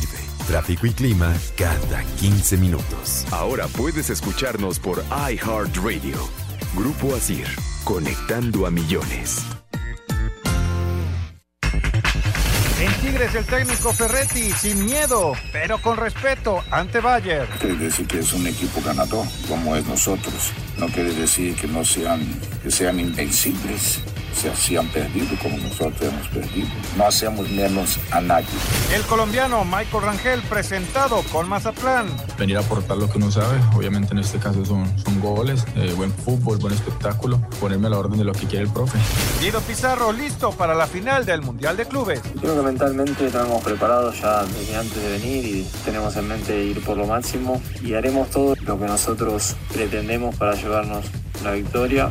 sirve. Tráfico y clima cada 15 minutos. Ahora puedes escucharnos por iHeartRadio. Grupo Asir, conectando a millones. En Tigres el técnico Ferretti, sin miedo, pero con respeto, ante Bayer. Quiere decir que es un equipo ganador, como es nosotros. No quiere decir que no sean, que sean invencibles se hacían perdido como nosotros hemos perdido. No hacemos menos a nadie. El colombiano Michael Rangel presentado con Mazatlán. Venir a aportar lo que uno sabe, obviamente en este caso son, son goles, eh, buen fútbol, buen espectáculo, ponerme a la orden de lo que quiere el profe. Guido Pizarro listo para la final del Mundial de Clubes. Creo que mentalmente lo hemos preparado ya desde antes de venir y tenemos en mente ir por lo máximo y haremos todo lo que nosotros pretendemos para llevarnos la victoria.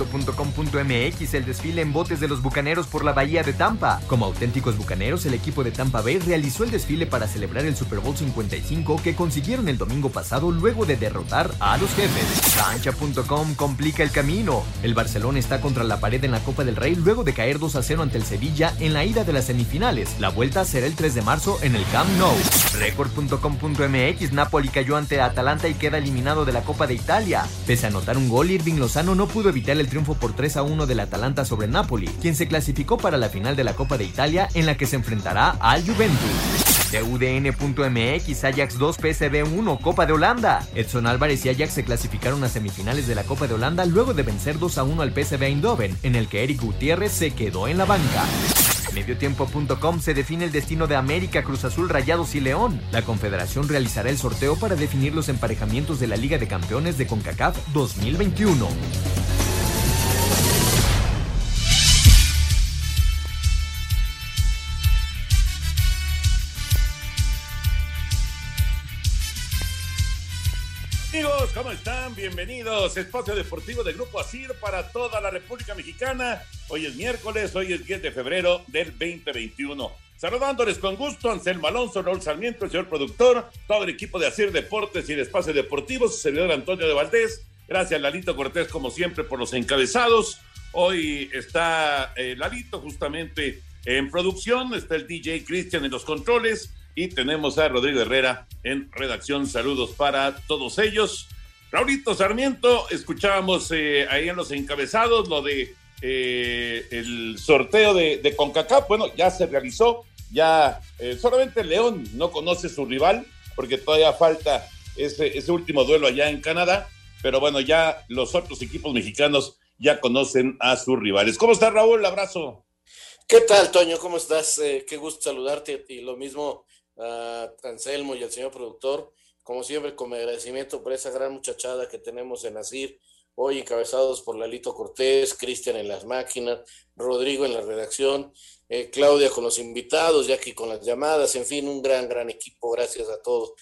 Esto.com.mx El desfile en botes de los bucaneros por la bahía de Tampa. Como auténticos bucaneros, el equipo de Tampa Bay realizó el desfile para celebrar el Super Bowl 55 que consiguieron el domingo pasado luego de derrotar a los jefes. Cancha.com complica el camino. El Barcelona está contra la pared en la Copa del Rey luego de caer 2 a 0 ante el Sevilla en la ida de las semifinales. La vuelta será el 3 de marzo en el Camp Nou. Record.com.mx Napoli cayó ante Atalanta y queda eliminado de la Copa de Italia. Pese a anotar un gol, Irving Lozano no pudo evitar el triunfo por 3 a 1 del Atalanta sobre Napoli, quien se clasificó para la final de la Copa de Italia en la que se enfrentará al Juventus. De UDN.mx, Ajax 2, PSV 1, Copa de Holanda. Edson Álvarez y Ajax se clasificaron a semifinales de la Copa de Holanda luego de vencer 2 a 1 al PSV Eindhoven, en el que Eric Gutiérrez se quedó en la banca. Mediotiempo.com se define el destino de América, Cruz Azul, Rayados y León. La Confederación realizará el sorteo para definir los emparejamientos de la Liga de Campeones de CONCACAF 2021. Amigos, ¿cómo están? Bienvenidos. Espacio Deportivo de Grupo Asir para toda la República Mexicana. Hoy es miércoles, hoy es 10 de febrero del 2021. Saludándoles con gusto, Anselmo Alonso, Raúl Sarmiento, el señor productor, todo el equipo de Asir Deportes y el Espacio Deportivo, su servidor Antonio de Valdés. Gracias, Lalito Cortés, como siempre, por los encabezados. Hoy está eh, Lalito justamente en producción, está el DJ Cristian en los controles y tenemos a Rodrigo Herrera en redacción. Saludos para todos ellos. Raulito Sarmiento, escuchábamos eh, ahí en los encabezados lo de eh, el sorteo de, de, CONCACAF. Bueno, ya se realizó, ya eh, solamente León no conoce su rival porque todavía falta ese, ese último duelo allá en Canadá, pero bueno, ya los otros equipos mexicanos ya conocen a sus rivales. ¿Cómo está Raúl? Abrazo. ¿Qué tal, Toño? ¿Cómo estás? Eh, qué gusto saludarte y lo mismo a Anselmo y al señor productor. Como siempre, con mi agradecimiento por esa gran muchachada que tenemos en Asir, hoy encabezados por Lalito Cortés, Cristian en las máquinas, Rodrigo en la redacción, eh, Claudia con los invitados, Jackie con las llamadas, en fin, un gran, gran equipo, gracias a todos.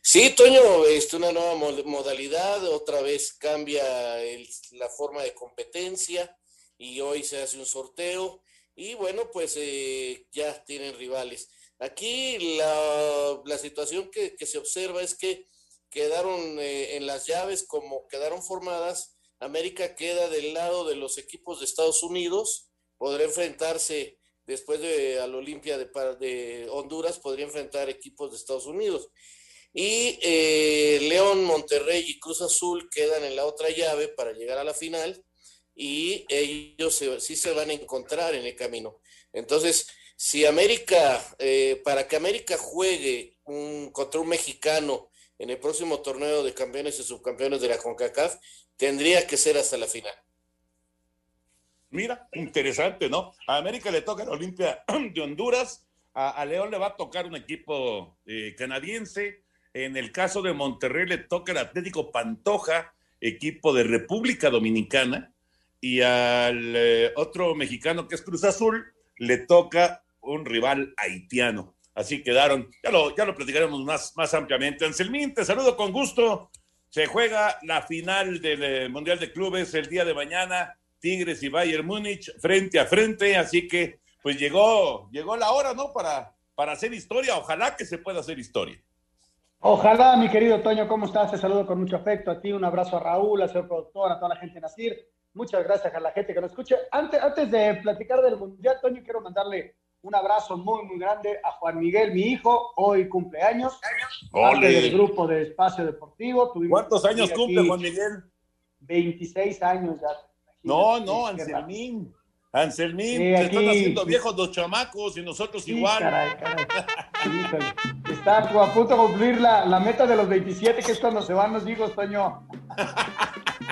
Sí, Toño, este, una nueva modalidad, otra vez cambia la forma de competencia y hoy se hace un sorteo y bueno, pues eh, ya tienen rivales. Aquí la, la situación que, se observa es que quedaron eh, en las llaves como quedaron formadas, América queda del lado de los equipos de Estados Unidos, podrá enfrentarse después de al Olimpia de, de, Honduras, podría enfrentar equipos de Estados Unidos. Y eh, León, Monterrey y Cruz Azul quedan en la otra llave para llegar a la final y ellos sí se van a encontrar en el camino. Entonces, si América, eh, para que América juegue un, contra un mexicano en el próximo torneo de campeones y subcampeones de la CONCACAF, tendría que ser hasta la final. Mira, interesante, ¿no? A América le toca la Olimpia de Honduras, a, León le va a tocar un equipo eh, canadiense, En el caso de Monterrey le toca el Atlético Pantoja, equipo de República Dominicana, y al eh, otro mexicano que es Cruz Azul le toca un rival haitiano. Así quedaron, ya lo, ya lo platicaremos más, más ampliamente. Anselmín, te saludo con gusto. Se juega la final del eh, Mundial de Clubes el día de mañana, Tigres y Bayern Múnich frente a frente, así que pues llegó, llegó la hora, ¿no? Para, para hacer historia, ojalá que se pueda hacer historia. Ojalá, mi querido Toño, ¿cómo estás? Te saludo con mucho afecto a ti, un abrazo a Raúl, a su productor, a toda la gente de Nacir. Muchas gracias a la gente que nos escucha. Antes, antes de platicar del Mundial, Toño, quiero mandarle un abrazo muy, muy grande a Juan Miguel, mi hijo, hoy cumpleaños. Parte del grupo de Espacio Deportivo. ¿Cuántos años cumple Juan Miguel? 26 años ya. No, no, Anselmín. Anselmín, te están haciendo viejos los chamacos y nosotros igual. Caray, caray. Está a punto de cumplir la, la, meta de los 27, que es cuando se van los hijos, Toño.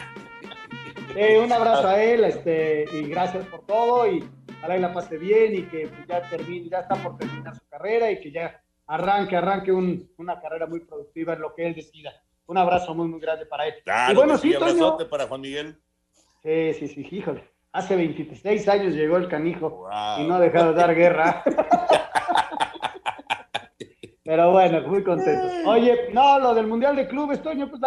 Eh, un abrazo a él este, y gracias por todo. Y ojalá que la pase bien y que pues, ya termine, ya está por terminar su carrera y que ya arranque, arranque un, una carrera muy productiva en lo que él decida. Un abrazo muy, muy grande para él. Claro, y bueno, sí, Toño, para Juan Miguel. Sí, sí, sí, híjole. Hace 26 años llegó el canijo y no ha dejado de dar guerra. Pero bueno, muy contento. Oye, no, lo del Mundial de Clubes, Toño, pues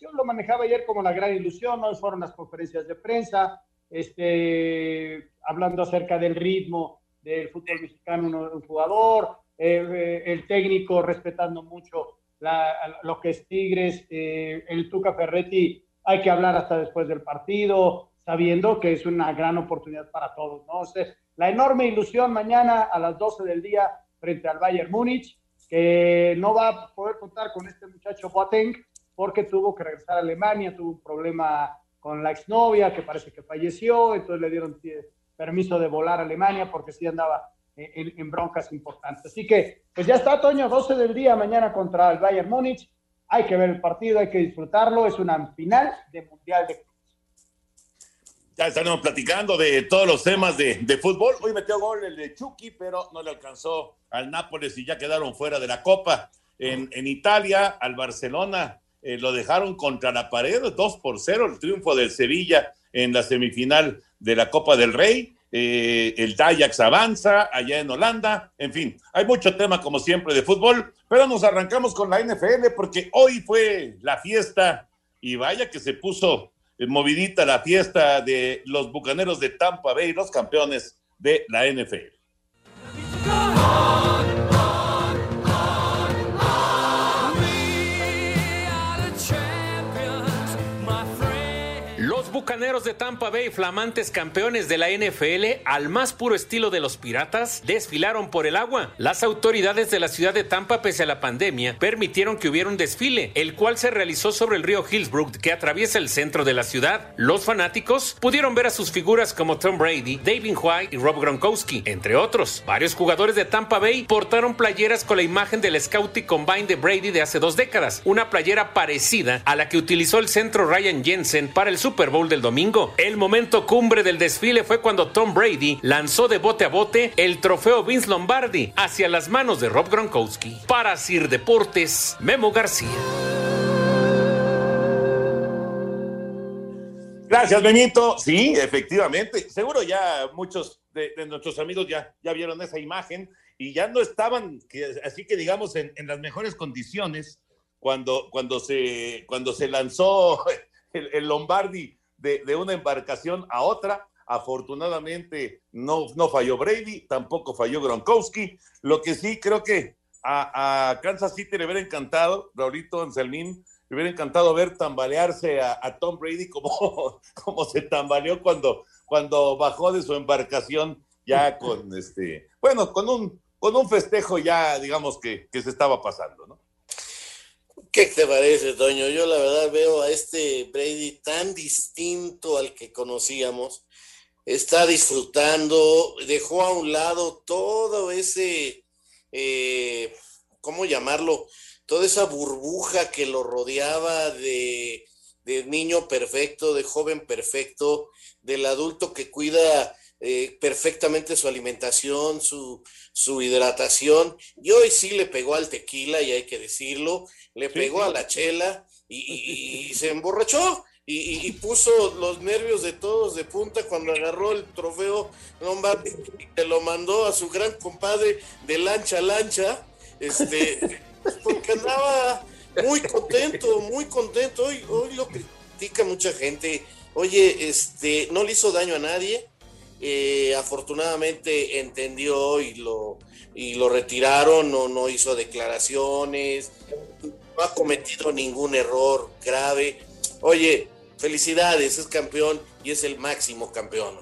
yo lo manejaba ayer como la gran ilusión, hoy fueron las conferencias de prensa, este, hablando acerca del ritmo del fútbol mexicano, un, jugador, eh, eh, el técnico respetando mucho lo que es Tigres, eh, el Tuca Ferretti, hay que hablar hasta después del partido, sabiendo que es una gran oportunidad para todos, ¿no? la enorme ilusión mañana a las 12 del día frente al Bayern Múnich, que no va a poder contar con este muchacho Boateng porque tuvo que regresar a Alemania, tuvo un problema con la exnovia que parece que falleció, entonces le dieron permiso de volar a Alemania porque sí andaba en, broncas importantes. Así que, pues ya está, Toño, 12 del día mañana contra el Bayern Múnich. Hay que ver el partido, hay que disfrutarlo. Es una final de Mundial de Ya estaremos platicando de todos los temas de, de, fútbol. Hoy metió gol el de Chucky, pero no le alcanzó al Nápoles y ya quedaron fuera de la Copa. En, en Italia, al Barcelona eh, lo dejaron contra la pared, 2 por 0, el triunfo del Sevilla en la semifinal de la Copa del Rey. Eh, el Ajax avanza allá en Holanda, en fin, hay mucho tema como siempre de fútbol, pero nos arrancamos con la NFL porque hoy fue la fiesta y vaya que se puso movidita la fiesta de los Bucaneros de Tampa Bay, los campeones de la NFL. Bucaneros de Tampa Bay, flamantes campeones de la NFL, al más puro estilo de los piratas, desfilaron por el agua. Las autoridades de la ciudad de Tampa, pese a la pandemia, permitieron que hubiera un desfile, el cual se realizó sobre el río Hillsbrook, que atraviesa el centro de la ciudad. Los fanáticos pudieron ver a sus figuras como Tom Brady, David White y Rob Gronkowski, entre otros. Varios jugadores de Tampa Bay portaron playeras con la imagen del Scouting Combine de Brady de hace dos décadas, una playera parecida a la que utilizó el centro Ryan Jensen para el Super Bowl del domingo. El momento cumbre del desfile fue cuando Tom Brady lanzó de bote a bote el trofeo Vince Lombardi hacia las manos de Rob Gronkowski. Para Sir Deportes, Memo García. Gracias, Benito. Sí, efectivamente. Seguro ya muchos de, nuestros amigos ya, ya vieron esa imagen y ya no estaban, así que digamos, en, las mejores condiciones cuando, cuando, se, cuando se lanzó el Lombardi de, una embarcación a otra. Afortunadamente no, no falló Brady, tampoco falló Gronkowski. Lo que sí creo que a, Kansas City le hubiera encantado, Raulito Anselmín, le hubiera encantado ver tambalearse a, Tom Brady como, como se tambaleó cuando, cuando bajó de su embarcación ya con este, bueno, con un, con un festejo ya, digamos, que, que se estaba pasando, ¿no? ¿Qué te parece, Toño? Yo la verdad veo a este Brady tan distinto al que conocíamos. Está disfrutando, dejó a un lado todo ese, eh, ¿cómo llamarlo? Toda esa burbuja que lo rodeaba de, de niño perfecto, de joven perfecto, del adulto que cuida eh, perfectamente su alimentación, su, su hidratación, y hoy sí le pegó al tequila, y hay que decirlo, le pegó a la chela y, y se emborrachó y, puso los nervios de todos de punta cuando agarró el trofeo Lombardi y te lo mandó a su gran compadre de lancha a lancha, este, porque andaba muy contento, muy contento. Hoy, hoy lo critica mucha gente. Oye, este, no le hizo daño a nadie. Eh, afortunadamente entendió y lo, y lo retiraron, no, no hizo declaraciones, no ha cometido ningún error grave. Oye, felicidades, es campeón y es el máximo campeón.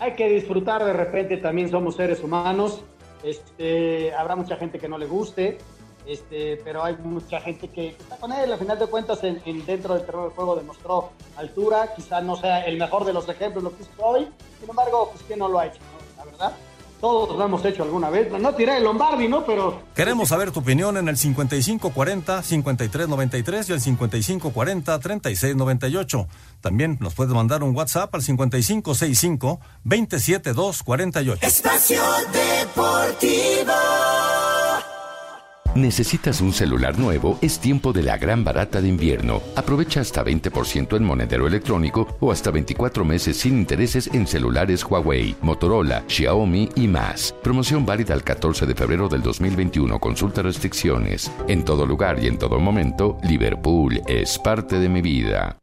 Hay que disfrutar, de repente también somos seres humanos. Este, habrá mucha gente que no le guste, este, pero hay mucha gente que, está con él. Al final de cuentas, en, dentro del terreno del juego demostró altura. Quizás no sea el mejor de los ejemplos lo que hizo hoy. Sin embargo, pues que no lo ha hecho, la verdad. Todos lo hemos hecho alguna vez. No tiré el Lombardi, ¿no? Pero. Queremos saber tu opinión en el 5540-5393 y el 5540-3698. También nos puedes mandar un WhatsApp al 5565-27248. Espacio Deportivo. ¿Necesitas un celular nuevo? Es tiempo de la gran barata de invierno. Aprovecha hasta 20% en monedero electrónico o hasta 24 meses sin intereses en celulares Huawei, Motorola, Xiaomi y más. Promoción válida el 14 de febrero del 2021. Consulta restricciones. En todo lugar y en todo momento, Liverpool es parte de mi vida.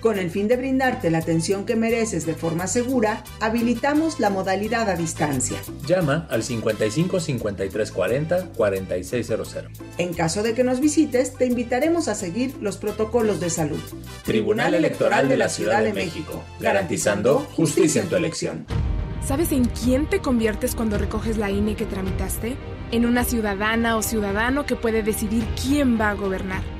Con el fin de brindarte la atención que mereces de forma segura, habilitamos la modalidad a distancia. Llama al 55 53 40 4600. En caso de que nos visites, te invitaremos a seguir los protocolos de salud. Tribunal Electoral de la Ciudad de México, garantizando justicia en tu elección. ¿Sabes en quién te conviertes cuando recoges la INE que tramitaste? En una ciudadana o ciudadano que puede decidir quién va a gobernar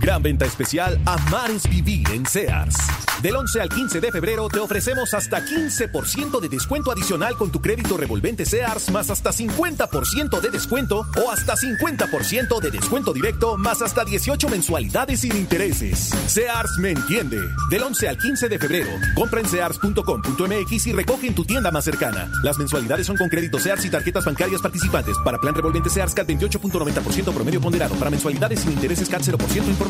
Gran venta especial Amar es Vivir en Sears. Del 11 al 15 de febrero te ofrecemos hasta 15% de descuento adicional con tu crédito revolvente Sears más hasta 50% de descuento o hasta 50% de descuento directo más hasta 18 mensualidades sin intereses. Sears me entiende. Del 11 al 15 de febrero, compra en sears.com.mx y recoge en tu tienda más cercana. Las mensualidades son con crédito Sears y tarjetas bancarias participantes. Para plan revolvente Sears CAT 28.90% promedio ponderado. Para mensualidades sin intereses CAT 0%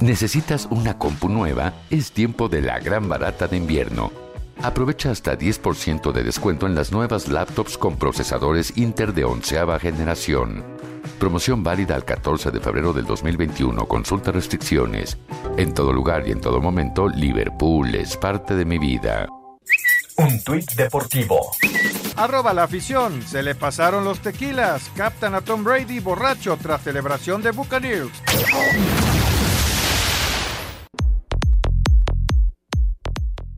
¿Necesitas una compu nueva? Es tiempo de la gran barata de invierno. Aprovecha hasta 10% de descuento en las nuevas laptops con procesadores Inter de onceava generación. Promoción válida al 14 de febrero del 2021. Consulta restricciones. En todo lugar y en todo momento, Liverpool es parte de mi vida. Un tuit deportivo. Arroba la afición. Se le pasaron los tequilas. Captan a Tom Brady borracho tras celebración de Buccaneers.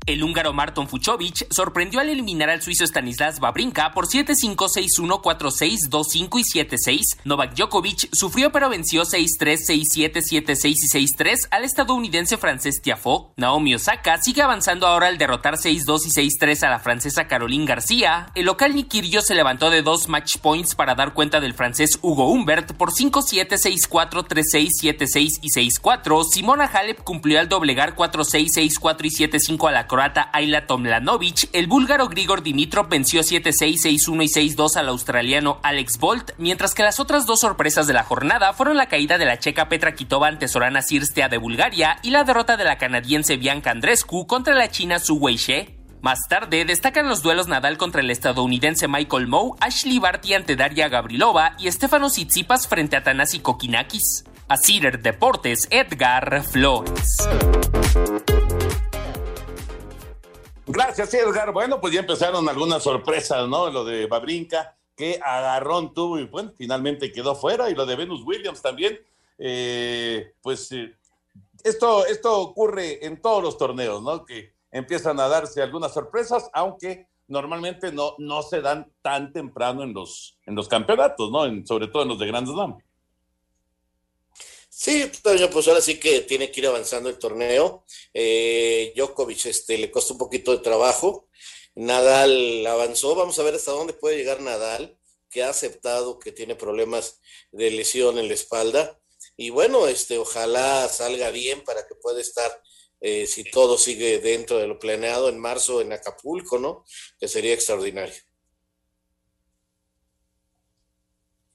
El húngaro Marton Fuchovic sorprendió al eliminar al suizo Stanislas Babrinka por 7-5, 6-1, 4-6, 2-5 y 7-6. Novak Djokovic sufrió pero venció 6-3, 6-7, 7-6 y 6-3 al estadounidense francés Tiafoe. Naomi Osaka sigue avanzando ahora al derrotar 6-2 y 6-3 a la francesa Caroline García. El local Nikirio se levantó de dos match points para dar cuenta del francés Hugo Humbert por 5-7, 6-4, 3-6, 7-6 y 6-4. Simona Halep cumplió al doblegar 4-6, 6-4 y 7-5 a la croata Ayla Tomlanovic, el búlgaro Grigor Dimitrov venció 7-6, 6-1 y 6-2 al australiano Alex Bolt, mientras que las otras dos sorpresas de la jornada fueron la caída de la checa Petra Kitova ante Sorana Sirstea de Bulgaria y la derrota de la canadiense Bianca Andrescu contra la china Su Weixie. Más tarde destacan los duelos Nadal contra el estadounidense Michael Moe, Ashley Barty ante Daria Gavrilova y Stefano Tsitsipas frente a Tanasi Kokinakis. A Cider Deportes, Edgar Flores. Gracias, Edgar. Bueno, pues ya empezaron algunas sorpresas, ¿no? Lo de Babrinka, que agarrón tuvo y bueno, finalmente quedó fuera, y lo de Venus Williams también. Eh, pues eh, esto, esto ocurre en todos los torneos, ¿no? Que empiezan a darse algunas sorpresas, aunque normalmente no, no se dan tan temprano en los, en los campeonatos, ¿no? En, sobre todo en los de Grand Slam. Sí, pues ahora sí que tiene que ir avanzando el torneo. Eh, Djokovic este, le costó un poquito de trabajo. Nadal avanzó. Vamos a ver hasta dónde puede llegar Nadal, que ha aceptado que tiene problemas de lesión en la espalda. Y bueno, este, ojalá salga bien para que pueda estar, eh, si todo sigue dentro de lo planeado, en marzo en Acapulco, ¿no? Que sería extraordinario. Eh,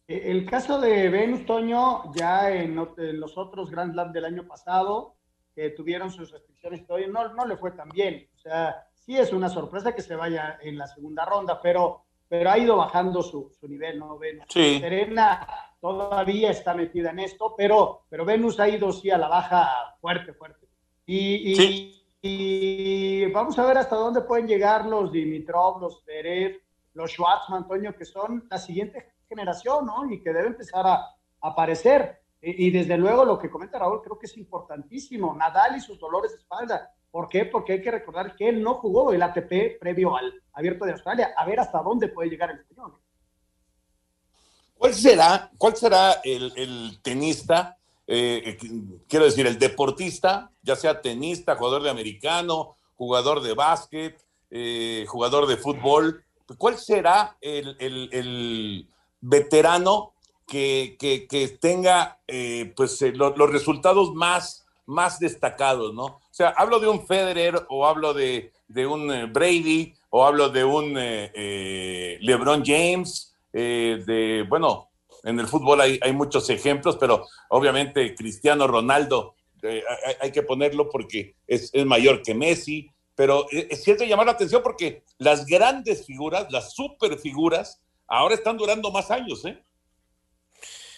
el caso de Venus Toño, ya en, los otros Grand Slam del año pasado, que tuvieron sus restricciones, no, no le fue tan bien. O sea, sí es una sorpresa que se vaya en la segunda ronda, pero, pero ha ido bajando su, nivel, ¿no? Venus. Serena todavía está metida en esto, pero, pero Venus ha ido sí a la baja fuerte, fuerte. Y, y, vamos a ver hasta dónde pueden llegar los Dimitrov, los Pérez, los Schwartzman, Toño, que son la siguiente generación, ¿no? Y que debe empezar a, aparecer. Y, desde luego lo que comenta Raúl creo que es importantísimo. Nadal y sus dolores de espalda. ¿Por qué? Porque hay que recordar que él no jugó el ATP previo al Abierto de Australia. A ver hasta dónde puede llegar el español. ¿Cuál será, cuál será el, tenista, eh, quiero decir, el deportista, ya sea tenista, jugador de americano, jugador de básquet, eh, jugador de fútbol? ¿Cuál será el, veterano que, que, tenga eh, pues eh, los resultados más, más destacados, ¿no? O sea, hablo de un Federer o hablo de, de un eh, Brady o hablo de un LeBron James, de, bueno, en el fútbol hay, hay, muchos ejemplos, pero obviamente Cristiano Ronaldo hay, que ponerlo porque es, es mayor que Messi, pero es cierto llamar la atención porque las grandes figuras, las super figuras, ahora están durando más años, ¿eh?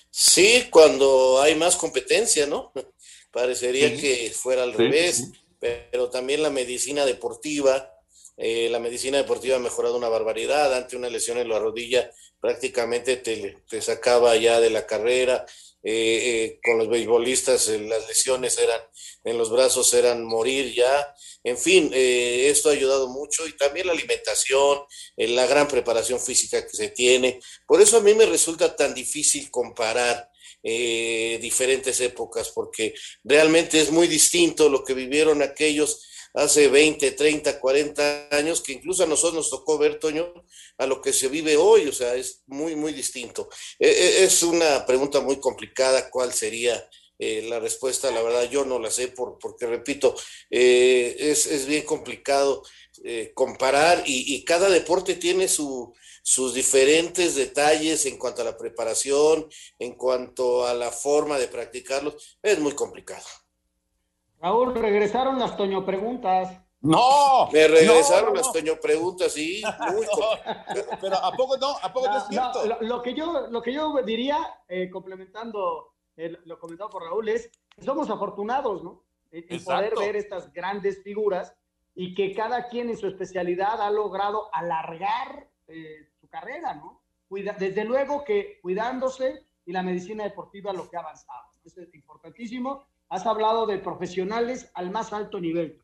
Sí, cuando hay más competencia, ¿no? Parecería que fuera al revés, pero también la medicina deportiva, eh, la medicina deportiva ha mejorado una barbaridad. Ante una lesión en la rodilla, prácticamente te, te sacaba ya de la carrera. Eh, eh, con los beisbolistas las lesiones eran en los brazos eran morir ya. En fin, eh, esto ha ayudado mucho y también la alimentación, eh, la gran preparación física que se tiene. Por eso a mí me resulta tan difícil comparar eh, diferentes épocas, porque realmente es muy distinto lo que vivieron aquellos hace 20, 30, 40 años, que incluso a nosotros nos tocó ver, Toño, a lo que se vive hoy, o sea, es muy, muy distinto. es una pregunta muy complicada, ¿cuál sería eh, la respuesta, la verdad, yo no la sé por, porque, repito, eh, es, bien complicado eh, comparar y, cada deporte tiene su, sus diferentes detalles en cuanto a la preparación, en cuanto a la forma de practicarlos. Es muy complicado. Raúl, regresaron las Toño Preguntas. No, me regresaron las Toño Preguntas, sí. pero ¿a poco no? ¿A poco no, es cierto? lo, que yo, lo que yo diría, complementando lo comentado por Raúl, es que somos afortunados, ¿no? En, poder ver estas grandes figuras y que cada quien en su especialidad ha logrado alargar eh, su carrera, ¿no? Cuida, desde luego que cuidándose y la medicina deportiva lo que ha avanzado. Eso es importantísimo. Has hablado de profesionales al más alto nivel.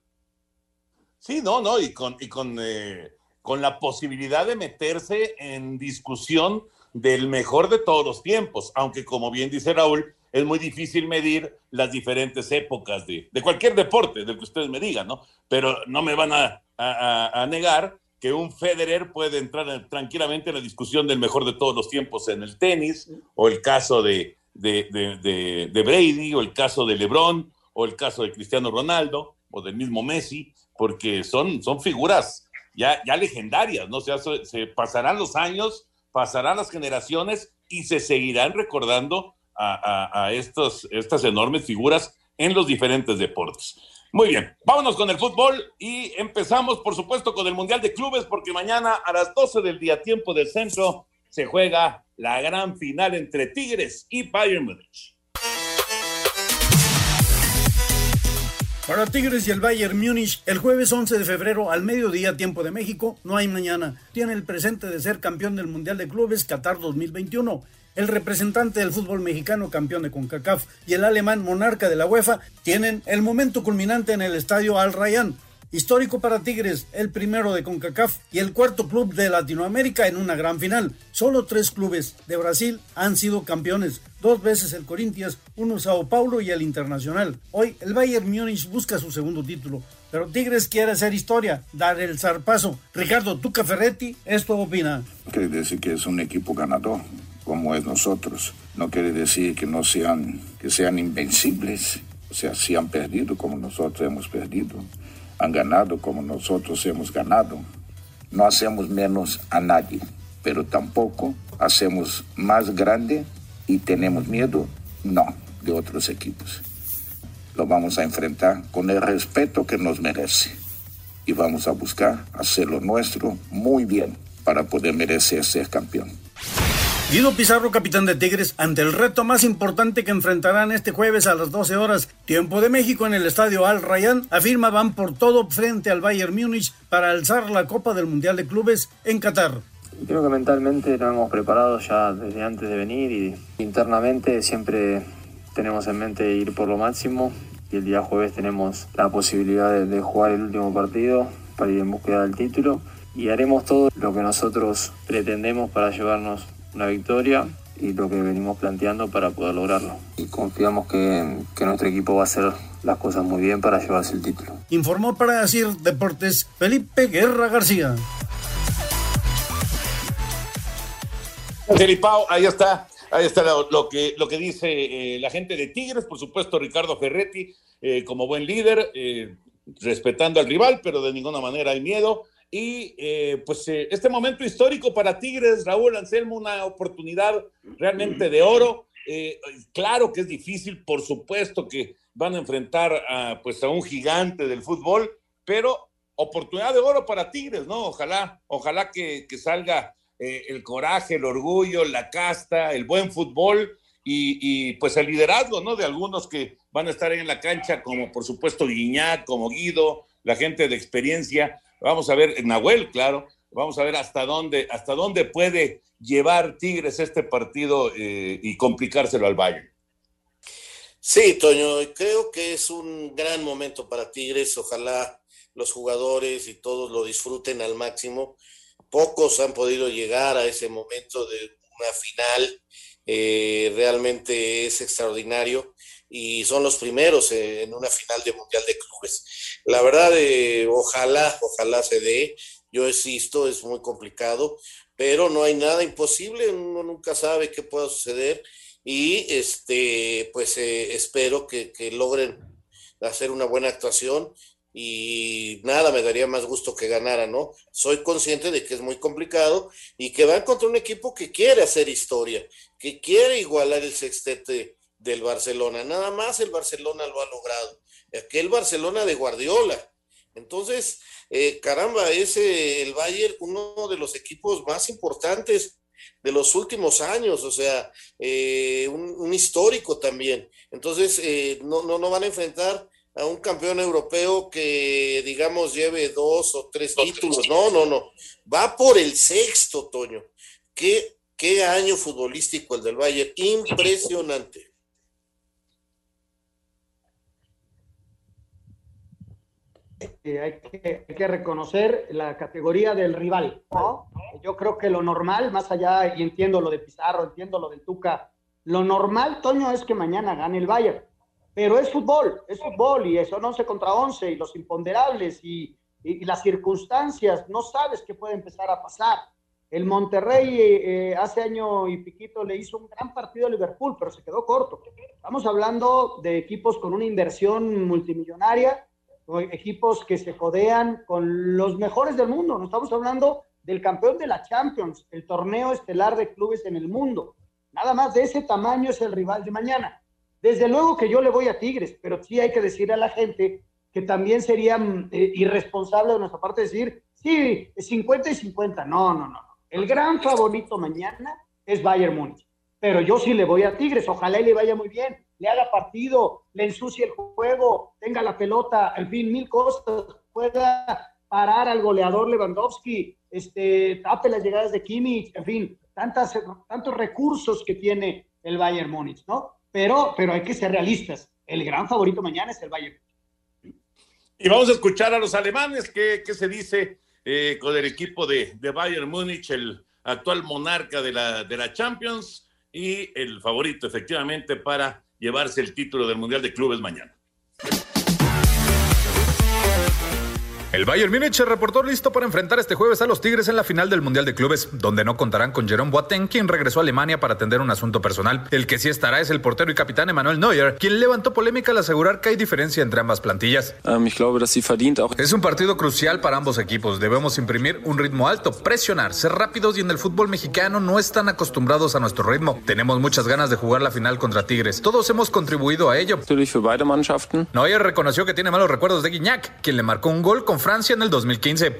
Sí, no, no, y con, y con, eh, con la posibilidad de meterse en discusión del mejor de todos los tiempos, aunque como bien dice Raúl, es muy difícil medir las diferentes épocas de, de cualquier deporte, del que ustedes me digan, ¿no? Pero no me van a, a, a negar que un Federer puede entrar tranquilamente en la discusión del mejor de todos los tiempos en el tenis, o el caso de, de, de, de Brady, o el caso de LeBron, o el caso de Cristiano Ronaldo, o del mismo Messi, porque son, son figuras ya, ya legendarias, ¿no? O sea, se, se pasarán los años, pasarán las generaciones y se seguirán recordando a, a, a estos, estas enormes figuras en los diferentes deportes. Muy bien, vámonos con el fútbol y empezamos, por supuesto, con el Mundial de Clubes, porque mañana a las 12 del día, tiempo del centro, se juega la gran final entre Tigres y Bayern Múnich. Para Tigres y el Bayern Múnich, el jueves 11 de febrero al mediodía, tiempo de México, no hay mañana. Tiene el presente de ser campeón del Mundial de Clubes Qatar 2021. El representante del fútbol mexicano campeón de CONCACAF y el alemán monarca de la UEFA tienen el momento culminante en el estadio Al Rayyan. Histórico para Tigres, el primero de CONCACAF y el cuarto club de Latinoamérica en una gran final. Solo tres clubes de Brasil han sido campeones, dos veces el Corinthians, uno Sao Paulo y el Internacional. Hoy el Bayern Múnich busca su segundo título, pero Tigres quiere hacer historia, dar el zarpazo. Ricardo Tuca Ferretti, esto opina. Quiere decir que es un equipo ganador, como es nosotros. No quiere decir que no sean, que sean invencibles, o sea, si han perdido como nosotros hemos perdido han ganado como nosotros hemos ganado. No hacemos menos a nadie, pero tampoco hacemos más grande y tenemos miedo, no, de otros equipos. Lo vamos a enfrentar con el respeto que nos merece y vamos a buscar hacer lo nuestro muy bien para poder merecer ser campeón. Guido Pizarro, capitán de Tigres, ante el reto más importante que enfrentarán este jueves a las 12 horas, tiempo de México en el estadio Al Rayyan, afirma van por todo frente al Bayern Múnich para alzar la Copa del Mundial de Clubes en Qatar. Creo que mentalmente lo hemos preparado ya desde antes de venir y internamente siempre tenemos en mente ir por lo máximo y el día jueves tenemos la posibilidad de, de jugar el último partido para ir en búsqueda del título y haremos todo lo que nosotros pretendemos para llevarnos una victoria y lo que venimos planteando para poder lograrlo. Y confiamos que, que, nuestro equipo va a hacer las cosas muy bien para llevarse el título. Informó para decir Deportes Felipe Guerra García. Pau, ahí está. Ahí está lo, lo que, lo que dice eh, la gente de Tigres, por supuesto Ricardo Ferretti eh, como buen líder, eh, respetando al rival, pero de ninguna manera hay miedo. Y eh, pues eh, este momento histórico para Tigres, Raúl Anselmo, una oportunidad realmente de oro. Eh, claro que es difícil, por supuesto que van a enfrentar a, pues a un gigante del fútbol, pero oportunidad de oro para Tigres, ¿no? Ojalá, ojalá que, salga el coraje, el orgullo, la casta, el buen fútbol y, y, pues el liderazgo, ¿no? De algunos que van a estar ahí en la cancha, como por supuesto Guiñac, como Guido, la gente de experiencia Vamos a ver, Nahuel, claro, vamos a ver hasta dónde, hasta dónde puede llevar Tigres este partido eh, y complicárselo al Bayern. Sí, Toño, creo que es un gran momento para Tigres. Ojalá los jugadores y todos lo disfruten al máximo. Pocos han podido llegar a ese momento de una final. Eh, realmente es extraordinario y son los primeros en una final de Mundial de Clubes. La verdad, eh, ojalá, ojalá se dé. Yo existo, es muy complicado, pero no hay nada imposible, uno nunca sabe qué pueda suceder y este, pues eh, espero que, que logren hacer una buena actuación y nada, me daría más gusto que ganara, ¿no? Soy consciente de que es muy complicado y que van contra un equipo que quiere hacer historia, que quiere igualar el sextete del Barcelona. Nada más el Barcelona lo ha logrado. Aquel Barcelona de Guardiola. Entonces, eh, caramba, es eh, el Bayern uno de los equipos más importantes de los últimos años, o sea, eh, un, un, histórico también. Entonces, eh, no, no, no van a enfrentar a un campeón europeo que, digamos, lleve dos o tres títulos. No, no, no. Va por el sexto, Toño. Qué, qué año futbolístico el del Bayern. Impresionante. Eh, hay, que, hay, que, reconocer la categoría del rival, ¿no? Yo creo que lo normal, más allá, y entiendo lo de Pizarro, entiendo lo de Tuca, lo normal, Toño, es que mañana gane el Bayern. Pero es fútbol, es fútbol y son 11 contra 11 y los imponderables y, y, y las circunstancias, no sabes qué puede empezar a pasar. El Monterrey eh, hace año y piquito le hizo un gran partido a Liverpool, pero se quedó corto. Estamos hablando de equipos con una inversión multimillonaria, equipos que se codean con los mejores del mundo. No estamos hablando del campeón de la Champions, el torneo estelar de clubes en el mundo. Nada más de ese tamaño es el rival de mañana. Desde luego que yo le voy a Tigres, pero sí hay que decir a la gente que también sería eh, irresponsable de nuestra parte decir, sí, 50 y 50. No, no, no. El gran favorito mañana es Bayern Múnich. Pero yo sí le voy a Tigres. Ojalá y le vaya muy bien. Le haga partido, le ensucie el juego, tenga la pelota, en fin, mil cosas. Pueda parar al goleador Lewandowski, este, tape las llegadas de Kimmich, en fin, tantas, tantos recursos que tiene el Bayern Múnich, ¿no? Pero, pero hay que ser realistas. El gran favorito mañana es el Bayern. Y vamos a escuchar a los alemanes qué, qué se dice eh, con el equipo de, de, Bayern Múnich, el actual monarca de la, de la Champions y el favorito efectivamente para llevarse el título del Mundial de Clubes mañana. El Bayern Múnich se reportó listo para enfrentar este jueves a los Tigres en la final del Mundial de Clubes, donde no contarán con Jerome Boateng, quien regresó a Alemania para atender un asunto personal. El que sí estará es el portero y capitán Emmanuel Neuer, quien levantó polémica al asegurar que hay diferencia entre ambas plantillas. Glaube, es un partido crucial para ambos equipos. Debemos imprimir un ritmo alto, presionar, ser rápidos y en el fútbol mexicano no están acostumbrados a nuestro ritmo. Tenemos muchas ganas de jugar la final contra Tigres. Todos hemos contribuido a ello. Neuer reconoció que tiene malos recuerdos de Guiñac, quien le marcó un gol con Francia en el 2015.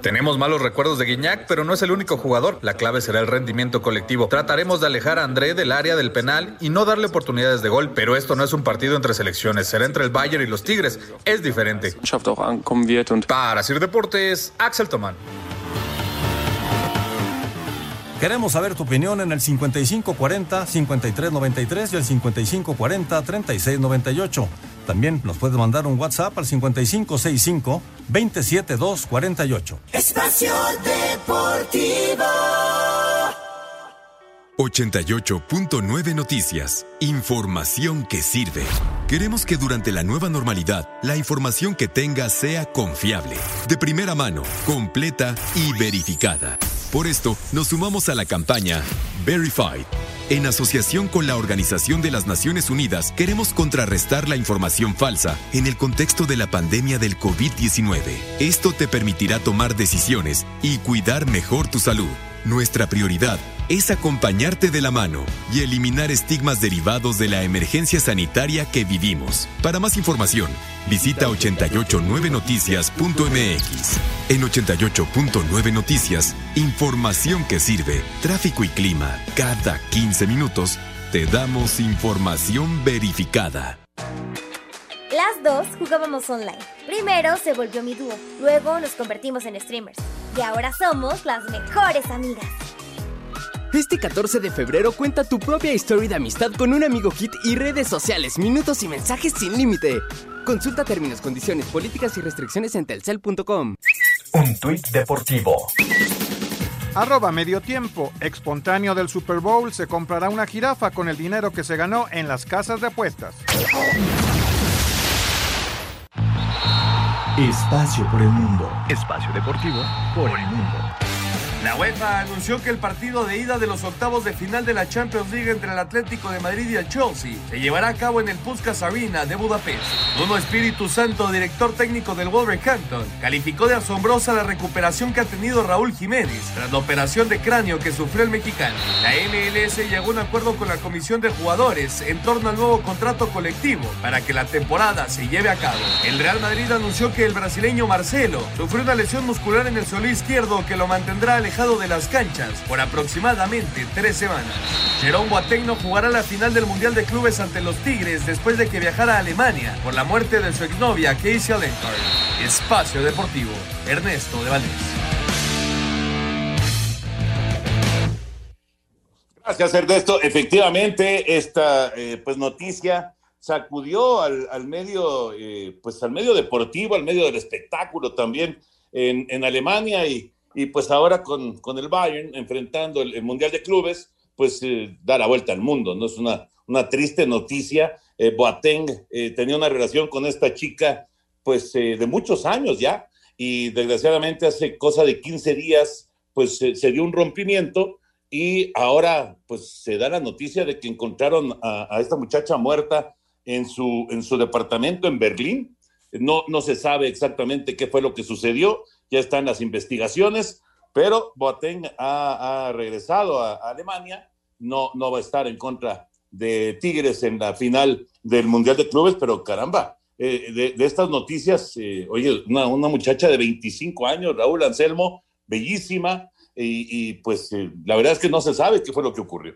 Tenemos malos recuerdos de Guiñac, pero no es el único jugador. La clave será el rendimiento colectivo. Trataremos de alejar a André del área del penal y no darle oportunidades de gol, pero esto no es un partido entre selecciones, será entre el Bayern y los Tigres. Es diferente. Para Sir Deportes, Axel Tomán. Queremos saber tu opinión en el 5540-5393 y el 5540-3698. También nos puedes mandar un WhatsApp al 5565-27248. Espacio Deportivo. 88.9 Noticias. Información que sirve. Queremos que durante la nueva normalidad, la información que tengas sea confiable, de primera mano, completa y verificada. Por esto, nos sumamos a la campaña Verified. En asociación con la Organización de las Naciones Unidas, queremos contrarrestar la información falsa en el contexto de la pandemia del COVID-19. Esto te permitirá tomar decisiones y cuidar mejor tu salud. Nuestra prioridad es acompañarte de la mano y eliminar estigmas derivados de la emergencia sanitaria que vivimos. Para más información, visita 889noticias.mx. En 88.9 Noticias, información que sirve, tráfico y clima. Cada 15 minutos te damos información verificada. Las dos jugábamos online. Primero se volvió mi dúo, luego nos convertimos en streamers. Y ahora somos las mejores amigas. Este 14 de febrero cuenta tu propia historia de amistad con un amigo hit y redes sociales, minutos y mensajes sin límite. Consulta términos, condiciones, políticas y restricciones en telcel.com. Un tuit deportivo. Arroba medio tiempo. Espontáneo del Super Bowl se comprará una jirafa con el dinero que se ganó en las casas de apuestas. Espacio por el mundo. Espacio deportivo por el mundo. La UEFA anunció que el partido de ida de los octavos de final de la Champions League entre el Atlético de Madrid y el Chelsea se llevará a cabo en el Puskas Arena de Budapest. Nuno Espíritu Santo, director técnico del Wolverhampton, calificó de asombrosa la recuperación que ha tenido Raúl Jiménez tras la operación de cráneo que sufrió el mexicano. La MLS llegó a un acuerdo con la comisión de jugadores en torno al nuevo contrato colectivo para que la temporada se lleve a cabo. El Real Madrid anunció que el brasileño Marcelo sufrió una lesión muscular en el suelo izquierdo que lo mantendrá alejado de las canchas por aproximadamente tres semanas. Jerome Boateng no jugará la final del Mundial de Clubes ante los Tigres después de que viajara a Alemania por la muerte de su exnovia Casey Alencar. Espacio Deportivo, Ernesto de Valdés. Gracias, Ernesto. Efectivamente, esta eh, pues noticia sacudió al, medio, eh, pues al medio deportivo, al medio del espectáculo también en, en Alemania y, y, pues ahora con, con, el Bayern enfrentando el, Mundial de Clubes, pues eh, da la vuelta al mundo, ¿no? Es una, una triste noticia. Eh, Boateng eh, tenía una relación con esta chica, pues de muchos años ya, y desgraciadamente hace cosa de 15 días, pues se dio un rompimiento y ahora pues se da la noticia de que encontraron a, a esta muchacha muerta en su, en su departamento en Berlín. No, no se sabe exactamente qué fue lo que sucedió, ya están las investigaciones, pero Boateng ha, regresado a, Alemania, no, no va a estar en contra de Tigres en la final del Mundial de Clubes, pero caramba, eh, de, estas noticias, eh, oye, una, muchacha de 25 años, Raúl Anselmo, bellísima, y, pues eh, la verdad es que no se sabe qué fue lo que ocurrió.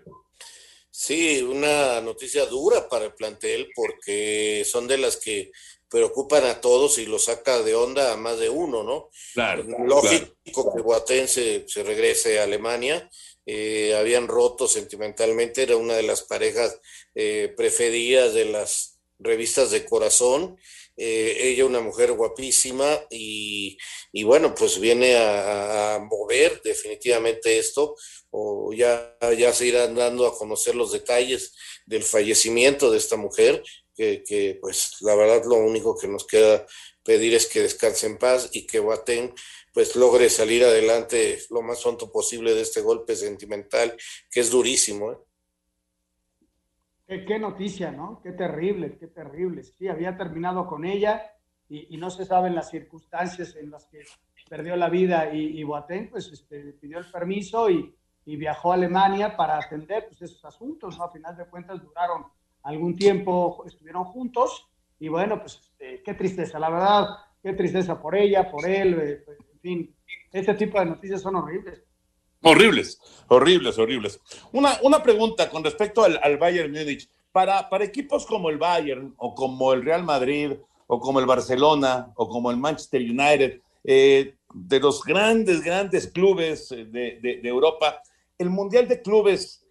Sí, una noticia dura para el plantel porque son de las que preocupan a todos y lo saca de onda a más de uno, ¿no? Claro. Lógico que Boateng se, regrese a Alemania. Eh, habían roto sentimentalmente, era una de las parejas eh, preferidas de las revistas de corazón. Eh, ella una mujer guapísima y, bueno, pues viene a, mover definitivamente esto o ya, ya se irán dando a conocer los detalles del fallecimiento de esta mujer, que, pues la verdad lo único que nos queda pedir es que descanse en paz y que Guatén pues logre salir adelante lo más pronto posible de este golpe sentimental que es durísimo. ¿eh? Qué, noticia, ¿no? Qué terrible, qué terrible. Sí, había terminado con ella y, no se saben las circunstancias en las que perdió la vida y, y Boateng pues este, pidió el permiso y, y viajó a Alemania para atender pues, esos asuntos. A final de cuentas duraron algún tiempo, estuvieron juntos y bueno, pues este, qué tristeza, la verdad, qué tristeza por ella, por él, eh, pues, en fin, este tipo de noticias son horribles. Horribles, horribles, horribles. Una, una pregunta con respecto al, al Bayern Múnich. Para, para equipos como el Bayern o como el Real Madrid o como el Barcelona o como el Manchester United, eh, de los grandes, grandes clubes de, de, de Europa, ¿el Mundial de Clubes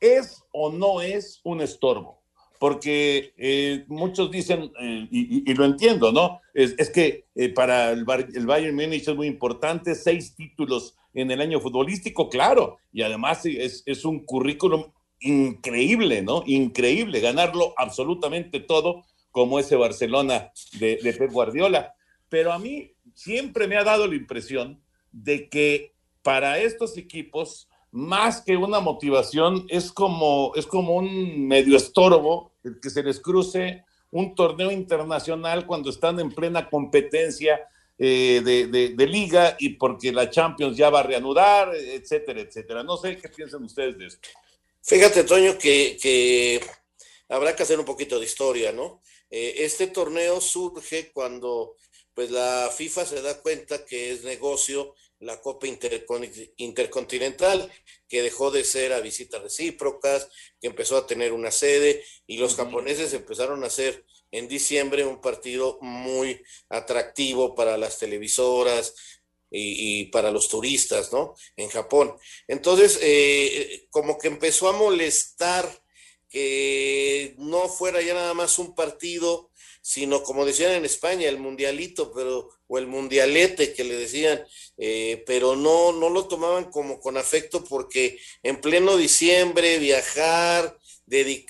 es o no es un estorbo? Porque eh, muchos dicen, eh, y, lo entiendo, ¿no? Es, que eh, para el, el, Bayern Múnich es muy importante, seis títulos en el año futbolístico, claro, y además es, es un currículum increíble, ¿no? Increíble, ganarlo absolutamente todo, como ese Barcelona de, de Pep Guardiola. Pero a mí siempre me ha dado la impresión de que para estos equipos más que una motivación, es como, es como un medio estorbo el que se les cruce un torneo internacional cuando están en plena competencia eh, de, liga y porque la Champions ya va a reanudar, etcétera, etcétera. No sé qué piensan ustedes de esto. Fíjate, Toño, que, habrá que hacer un poquito de historia, ¿no? Eh, este torneo surge cuando pues la FIFA se da cuenta que es negocio la Copa Intercontinental, que dejó de ser a visitas recíprocas, que empezó a tener una sede y los japoneses empezaron a hacer en diciembre un partido muy atractivo para las televisoras y, para los turistas, ¿no? En Japón. Entonces, eh, como que empezó a molestar que no fuera ya nada más un partido sino como decían en España, el mundialito, pero, o el mundialete que le decían, eh, pero no, no lo tomaban como con afecto porque en pleno diciembre viajar,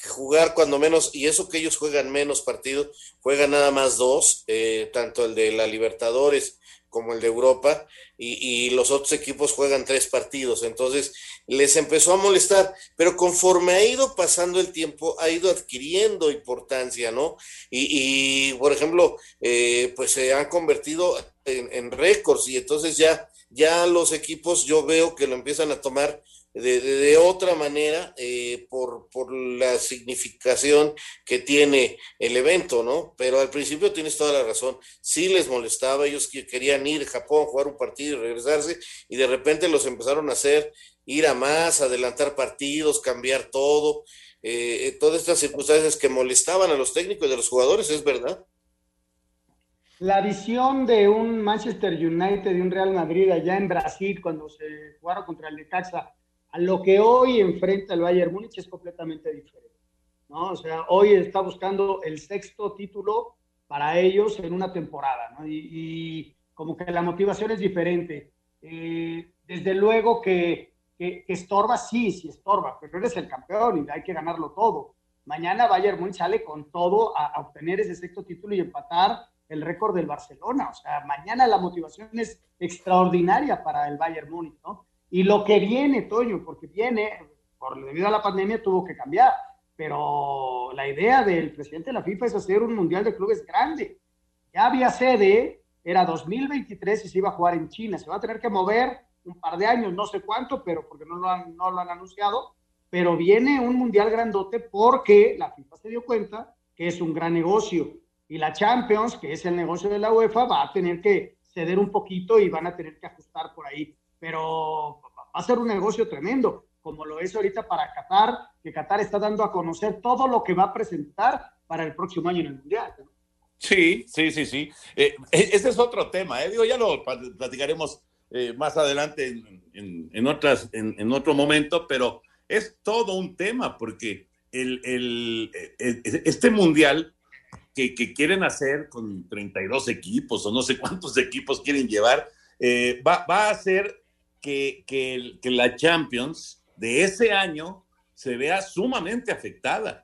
jugar cuando menos, y eso que ellos juegan menos partidos, juegan nada más dos, eh, tanto el de la Libertadores como el de Europa, y, los otros equipos juegan tres partidos. Entonces les empezó a molestar, pero conforme ha ido pasando el tiempo, ha ido adquiriendo importancia, ¿no? Y, por ejemplo, eh, pues se han convertido en, récords y entonces ya, ya los equipos yo veo que lo empiezan a tomar de, otra manera eh, por, por, la significación que tiene el evento, ¿no? Pero al principio tienes toda la razón, sí les molestaba, ellos querían ir a Japón, jugar un partido y regresarse, y de repente los empezaron a hacer ir a más, adelantar partidos, cambiar todo, eh, todas estas circunstancias que molestaban a los técnicos y a los jugadores, es verdad. La visión de un Manchester United, de un Real Madrid allá en Brasil, cuando se jugaron contra el Necaxa, a lo que hoy enfrenta el Bayern Múnich es completamente diferente. ¿no? O sea, hoy está buscando el sexto título para ellos en una temporada, ¿no? Y, como que la motivación es diferente. Eh, desde luego que, que, estorba, sí, sí estorba, pero eres el campeón y hay que ganarlo todo. Mañana Bayern Múnich sale con todo a, obtener ese sexto título y empatar el récord del Barcelona. O sea, mañana la motivación es extraordinaria para el Bayern Múnich, ¿no? Y lo que viene, Toño, porque viene, por debido a la pandemia tuvo que cambiar pero la idea del presidente de la FIFA es hacer un mundial de clubes grande. Ya había sede, era 2023 y se iba a jugar en China. Se va a tener que mover un par de años, no sé cuánto, pero porque no lo han, no lo han anunciado. Pero viene un mundial grandote porque la FIFA se dio cuenta que es un gran negocio. Y la Champions, que es el negocio de la UEFA, va a tener que ceder un poquito y van a tener que ajustar por ahí. Pero va a ser un negocio tremendo como lo es ahorita para Qatar, que Qatar está dando a conocer todo lo que va a presentar para el próximo año en el Mundial. Sí, sí, sí, sí. Eh, e-, ese es otro tema, ¿eh? Digo, ya lo platicaremos eh, más adelante en, otras, en, otro momento, pero es todo un tema porque el, el, este mundial que, que, quieren hacer con 32 equipos o no sé cuántos equipos quieren llevar, eh, va, va, a hacer que, que, que la Champions de ese año se vea sumamente afectada.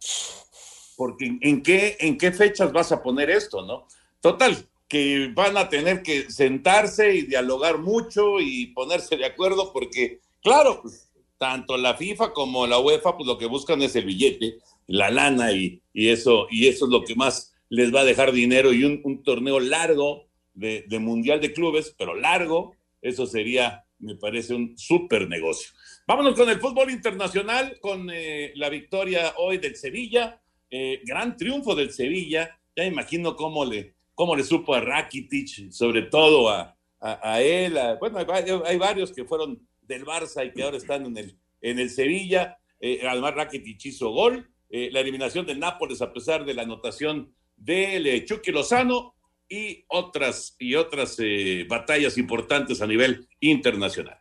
Porque ¿en qué, en qué fechas vas a poner esto, no? Total, que van a tener que sentarse y dialogar mucho y ponerse de acuerdo porque, claro, pues, tanto la FIFA como la UEFA, pues lo que buscan es el billete, la lana y, eso, y eso es lo que más les va a dejar dinero y un, torneo largo de, de Mundial de Clubes, pero largo, eso sería, me parece, un súper negocio. Vámonos con el fútbol internacional, con eh, la victoria hoy del Sevilla, eh, gran triunfo del Sevilla. Ya imagino cómo le, cómo le supo a Rakitic, sobre todo a, a, él. bueno, hay, varios que fueron del Barça y que ahora están en el, en el Sevilla. Eh, además, Rakitic hizo gol. la eliminación de Nápoles a pesar de la anotación de Chucky Lozano y otras, y otras batallas importantes a nivel internacional.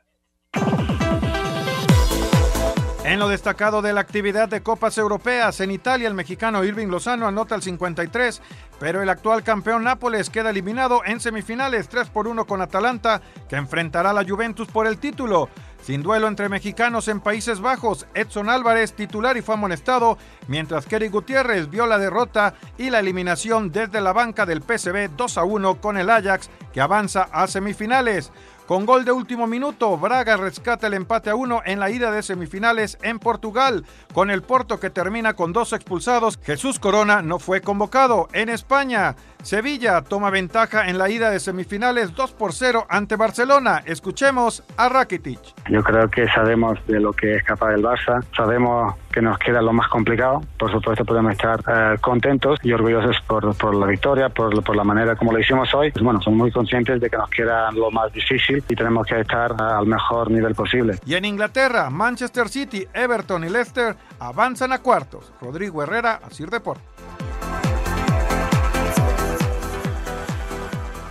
En lo destacado de la actividad de Copas Europeas, en Italia el mexicano Irving Lozano anota el 53, pero el actual campeón Nápoles queda eliminado en semifinales 3 por 1 con Atalanta, que enfrentará a la Juventus por el título. Sin duelo entre mexicanos en Países Bajos, Edson Álvarez titular y fue amonestado, mientras Kerry Gutiérrez vio la derrota y la eliminación desde la banca del PSV 2 a 1 con el Ajax, que avanza a semifinales. Con gol de último minuto, Braga rescata el empate a uno en la ida de semifinales en Portugal. Con el Porto que termina con dos expulsados, Jesús Corona no fue convocado. En España, Sevilla toma ventaja en la ida de semifinales 2 por 0 ante Barcelona. Escuchemos a Rakitic. Yo creo que sabemos de lo que es capaz del Barça, sabemos que nos queda lo más complicado. Por supuesto podemos estar eh, contentos y orgullosos por, por la victoria, por, por, la manera como lo hicimos hoy. Pues bueno, somos muy conscientes de que nos queda lo más difícil y tenemos que estar al mejor nivel posible. Y en Inglaterra, Manchester City, Everton y Leicester avanzan a cuartos. Rodrigo Herrera, Asir Deportes.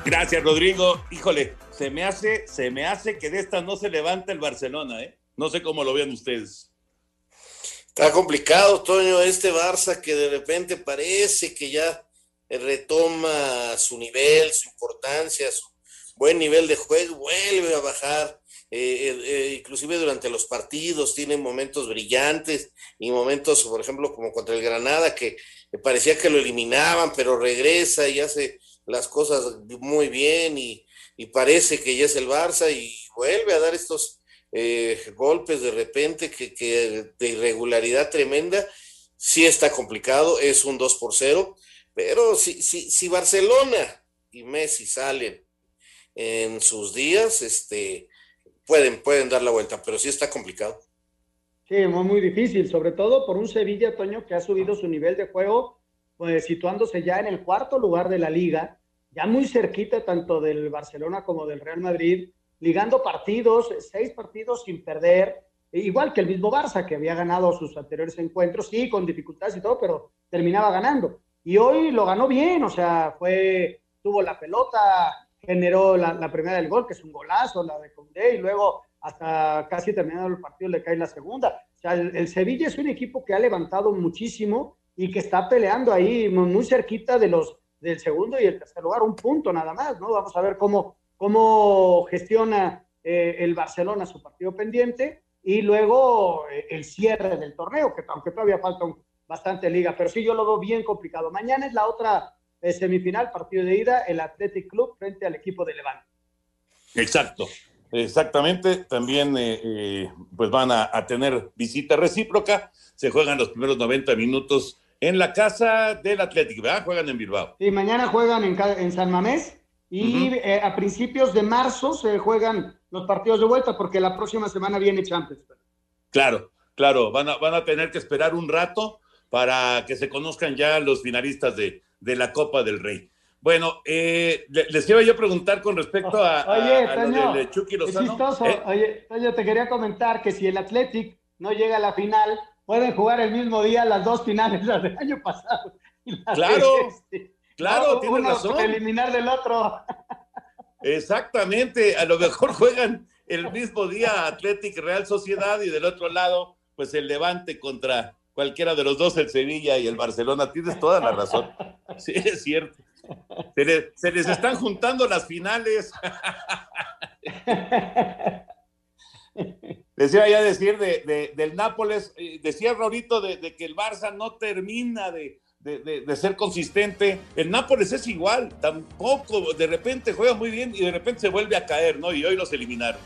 Gracias, Rodrigo. Híjole, se me hace, se me hace que de esta no se levanta el Barcelona, ¿eh? No sé cómo lo vean ustedes. Está complicado, Toño, este Barça que de repente parece que ya retoma su nivel, su importancia, su buen nivel de juego, vuelve a bajar. Eh, eh, inclusive durante los partidos tiene momentos brillantes y momentos, por ejemplo, como contra el Granada, que parecía que lo eliminaban, pero regresa y hace las cosas muy bien y, parece que ya es el Barça y vuelve a dar estos eh, golpes de repente que, de irregularidad tremenda. Sí está complicado, es un 2 por 0, pero si, si, si Barcelona y Messi salen en sus días, este, pueden, pueden dar la vuelta, pero sí está complicado. Sí, muy, muy difícil, sobre todo por un Sevilla, Toño, que ha subido su nivel de juego pues, situándose ya en el cuarto lugar de la liga, ya muy cerquita tanto del Barcelona como del Real Madrid, ligando partidos, seis partidos sin perder, igual que el mismo Barça, que había ganado sus anteriores encuentros, sí, con dificultades y todo, pero terminaba ganando. Y hoy lo ganó bien, o sea, fue, tuvo la pelota, generó la, primera del gol, que es un golazo, la de Condé, y luego hasta casi terminado el partido le cae la segunda. O sea, el Sevilla es un equipo que ha levantado muchísimo y que está peleando ahí muy cerquita de los del segundo y el tercer lugar, un punto nada más, ¿no? Vamos a ver cómo, cómo gestiona eh, el Barcelona su partido pendiente y luego eh, el cierre del torneo, que aunque todavía falta bastante liga, pero sí yo lo veo bien complicado. Mañana es la otra eh, semifinal, partido de ida, el Athletic Club frente al equipo de Levante. Exacto, exactamente. También pues van a, tener visita recíproca. Se juegan los primeros 90 minutos en la casa del Atlético, ¿verdad? Juegan en Bilbao. Sí, mañana juegan en, en San Mamés y eh, a principios de marzo se juegan los partidos de vuelta porque la próxima semana viene Champions. Claro, claro, van a, van a tener que esperar un rato para que se conozcan ya los finalistas de, de la Copa del Rey. Bueno, eh, les iba yo a preguntar con respecto a, oye, a, Toño, de Chucky Lozano. ¿eh? Oye, Toño, te quería comentar que si el Athletic no llega a la final, pueden jugar el mismo día las dos finales, las del año pasado. Claro, este, claro, tiene razón. Eliminar del otro. Exactamente, a lo mejor juegan el mismo día Athletic Real Sociedad y del otro lado, pues el Levante contra cualquiera de los dos, el Sevilla y el Barcelona. Tienes toda la razón. Sí, es cierto. Se, se les están juntando las finales. Decía ya decir de, del Nápoles, eh, decía Raurito de, que el Barça no termina de, de, ser consistente. El Nápoles es igual, tampoco, de repente juega muy bien y de repente se vuelve a caer, ¿no? Y hoy los eliminaron.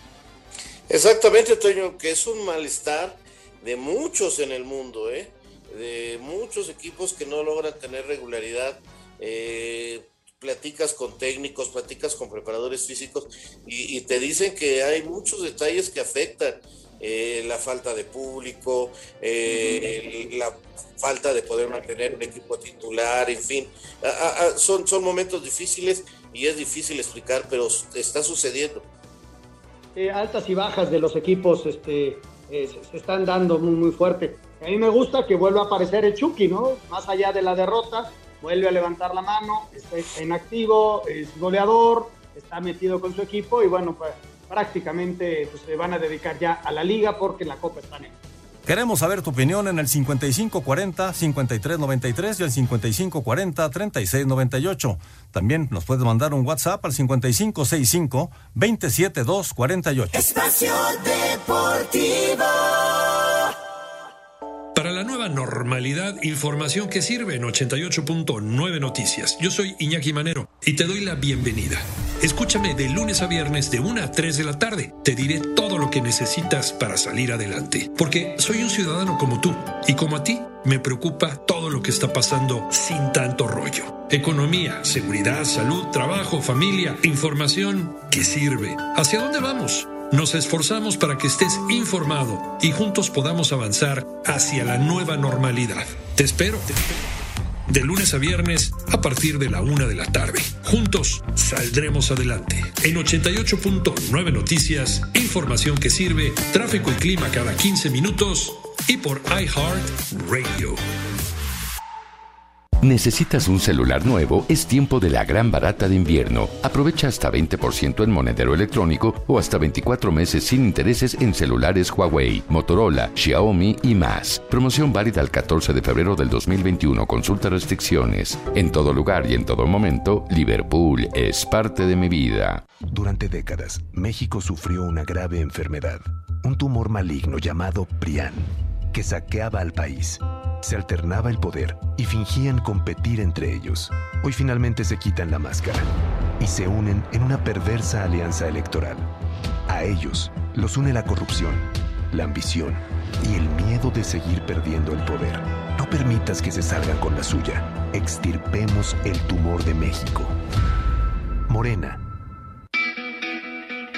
Exactamente, Toño, que es un malestar de muchos en el mundo, ¿eh? De muchos equipos que no logran tener regularidad. Eh, platicas con técnicos, platicas con preparadores físicos y, te dicen que hay muchos detalles que afectan. Eh, la falta de público, eh, la falta de poder mantener un equipo titular, en fin, son, son momentos difíciles y es difícil explicar, pero está sucediendo. Eh, altas y bajas de los equipos este, se, están dando muy, muy fuerte. A mí me gusta que vuelva a aparecer el Chucky, ¿no? Más allá de la derrota, vuelve a levantar la mano, está en activo, es goleador, está metido con su equipo y bueno, pues prácticamente pues, se van a dedicar ya a la liga porque la Copa está en Queremos saber tu opinión en el 5540-5393 y el 5540-3698. También nos puedes mandar un WhatsApp al 5565-27248. Espacio Deportivo. Normalidad, información que sirve en 88.9 Noticias. Yo soy Iñaki Manero y te doy la bienvenida. Escúchame de lunes a viernes de 1 a 3 de la tarde. Te diré todo lo que necesitas para salir adelante. Porque soy un ciudadano como tú y como a ti me preocupa todo lo que está pasando sin tanto rollo. Economía, seguridad, salud, trabajo, familia, información que sirve. ¿Hacia dónde vamos? Nos esforzamos para que estés informado y juntos podamos avanzar hacia la nueva normalidad. Te espero. De lunes a viernes a partir de la una de la tarde. Juntos saldremos adelante. En 88.9 Noticias, información que sirve, tráfico y clima cada 15 minutos y por iHeart Radio. ¿Necesitas un celular nuevo? Es tiempo de la gran barata de invierno. Aprovecha hasta 20% en monedero electrónico o hasta 24 meses sin intereses en celulares Huawei, Motorola, Xiaomi y más. Promoción válida el 14 de febrero del 2021. Consulta restricciones. En todo lugar y en todo momento, Liverpool es parte de mi vida. Durante décadas, México sufrió una grave enfermedad, un tumor maligno llamado Prián, que saqueaba al país se alternaba el poder y fingían competir entre ellos. Hoy finalmente se quitan la máscara y se unen en una perversa alianza electoral. A ellos los une la corrupción, la ambición y el miedo de seguir perdiendo el poder. No permitas que se salgan con la suya. Extirpemos el tumor de México. Morena.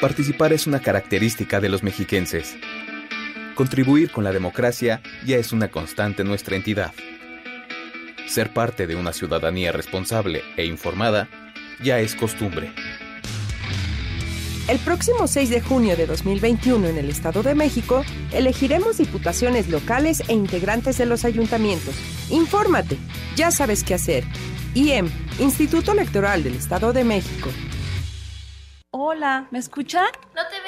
Participar es una característica de los mexiquenses. Contribuir con la democracia ya es una constante en nuestra entidad. Ser parte de una ciudadanía responsable e informada ya es costumbre. El próximo 6 de junio de 2021 en el Estado de México elegiremos diputaciones locales e integrantes de los ayuntamientos. Infórmate, ya sabes qué hacer. IEM, Instituto Electoral del Estado de México. Hola, ¿me escuchan? No te veo.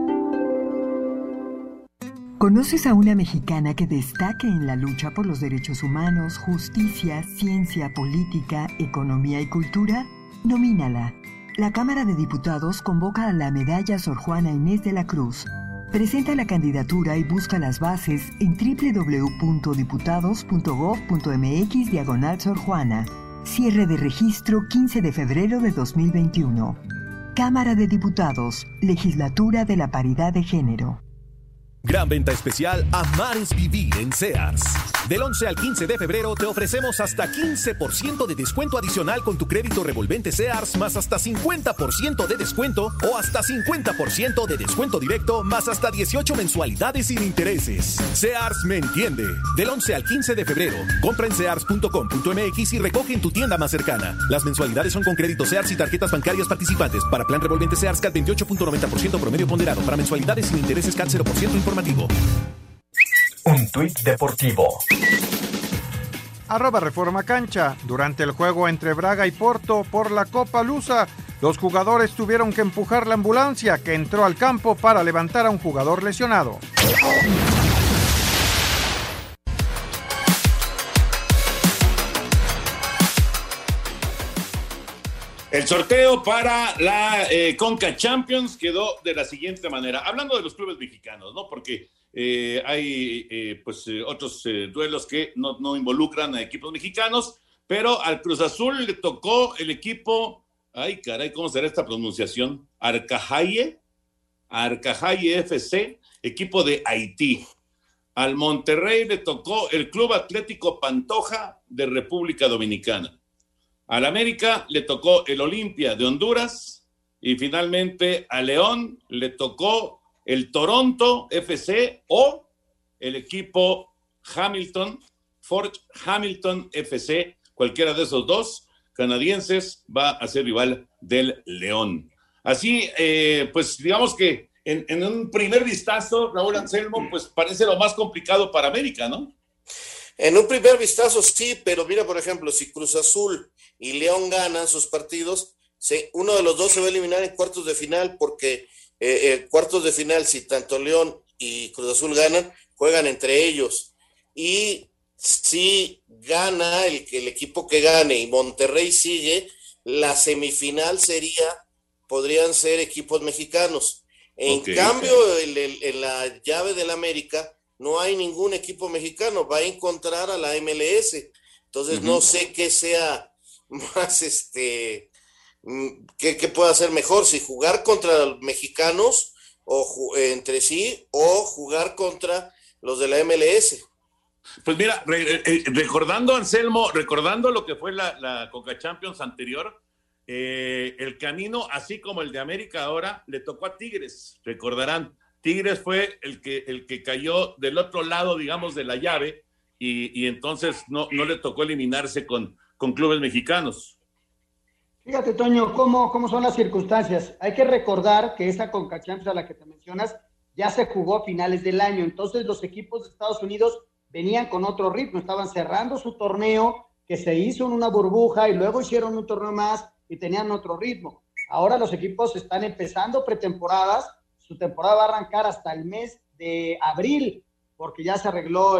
¿Conoces a una mexicana que destaque en la lucha por los derechos humanos, justicia, ciencia, política, economía y cultura? Nomínala. La Cámara de Diputados convoca a la medalla Sor Juana Inés de la Cruz. Presenta la candidatura y busca las bases en www.diputados.gov.mx diagonal Sor Juana. Cierre de registro 15 de febrero de 2021. Cámara de Diputados, Legislatura de la Paridad de Género. Gran venta especial Amar es Vivir en Sears. Del 11 al 15 de febrero te ofrecemos hasta 15% de descuento adicional con tu crédito revolvente Sears más hasta 50% de descuento o hasta 50% de descuento directo más hasta 18 mensualidades sin intereses. Sears me entiende. Del 11 al 15 de febrero, compra en sears.com.mx y recoge en tu tienda más cercana. Las mensualidades son con crédito Sears y tarjetas bancarias participantes. Para plan revolvente Sears CAT 28.90% promedio ponderado. Para mensualidades sin intereses CAT 0% informativo. Un tuit deportivo. Arroba Reforma Cancha. Durante el juego entre Braga y Porto por la Copa Lusa, los jugadores tuvieron que empujar la ambulancia que entró al campo para levantar a un jugador lesionado. El sorteo para la eh, Conca Champions quedó de la siguiente manera. Hablando de los clubes mexicanos, ¿no? Porque eh, hay eh, pues otros duelos que no, no, involucran a equipos mexicanos, pero al Cruz Azul le tocó el equipo, ay caray, ¿cómo será esta pronunciación? Arcajaye, Arcajaye FC, equipo de Haití. Al Monterrey le tocó el Club Atlético Pantoja de República Dominicana. Al América le tocó el Olimpia de Honduras y finalmente a León le tocó el Toronto FC o el equipo Hamilton, Fort Hamilton FC, cualquiera de esos dos canadienses va a ser rival del León. Así, eh, pues digamos que en, en, un primer vistazo, Raúl Anselmo, pues parece lo más complicado para América, ¿no? En un primer vistazo sí, pero mira, por ejemplo, si Cruz Azul y León ganan sus partidos, uno de los dos se va a eliminar en cuartos de final porque eh, eh, cuartos de final, si tanto León y Cruz Azul ganan, juegan entre ellos. Y si gana el, el equipo que gane y Monterrey sigue, la semifinal sería, podrían ser equipos mexicanos. En cambio, en, el- en la llave del América no hay ningún equipo mexicano, va a encontrar a la MLS. Entonces no sé qué sea más este qué, qué pueda ser mejor, si jugar contra los mexicanos o eh, entre sí o jugar contra los de la MLS. Pues mira, re- eh, recordando, Anselmo, recordando lo que fue la, la Conca Champions anterior, eh, el camino, así como el de América ahora, le tocó a Tigres, recordarán. Tigres fue el que, el que cayó del otro lado, digamos, de la llave, y, y entonces no, no le tocó eliminarse con, con clubes mexicanos. Fíjate, Toño, cómo, cómo son las circunstancias. Hay que recordar que esa Conca Champions a la que te mencionas ya se jugó a finales del año. Entonces, los equipos de Estados Unidos venían con otro ritmo, estaban cerrando su torneo que se hizo en una burbuja y luego hicieron un torneo más y tenían otro ritmo. Ahora los equipos están empezando pretemporadas, su temporada va a arrancar hasta el mes de abril, porque ya se arregló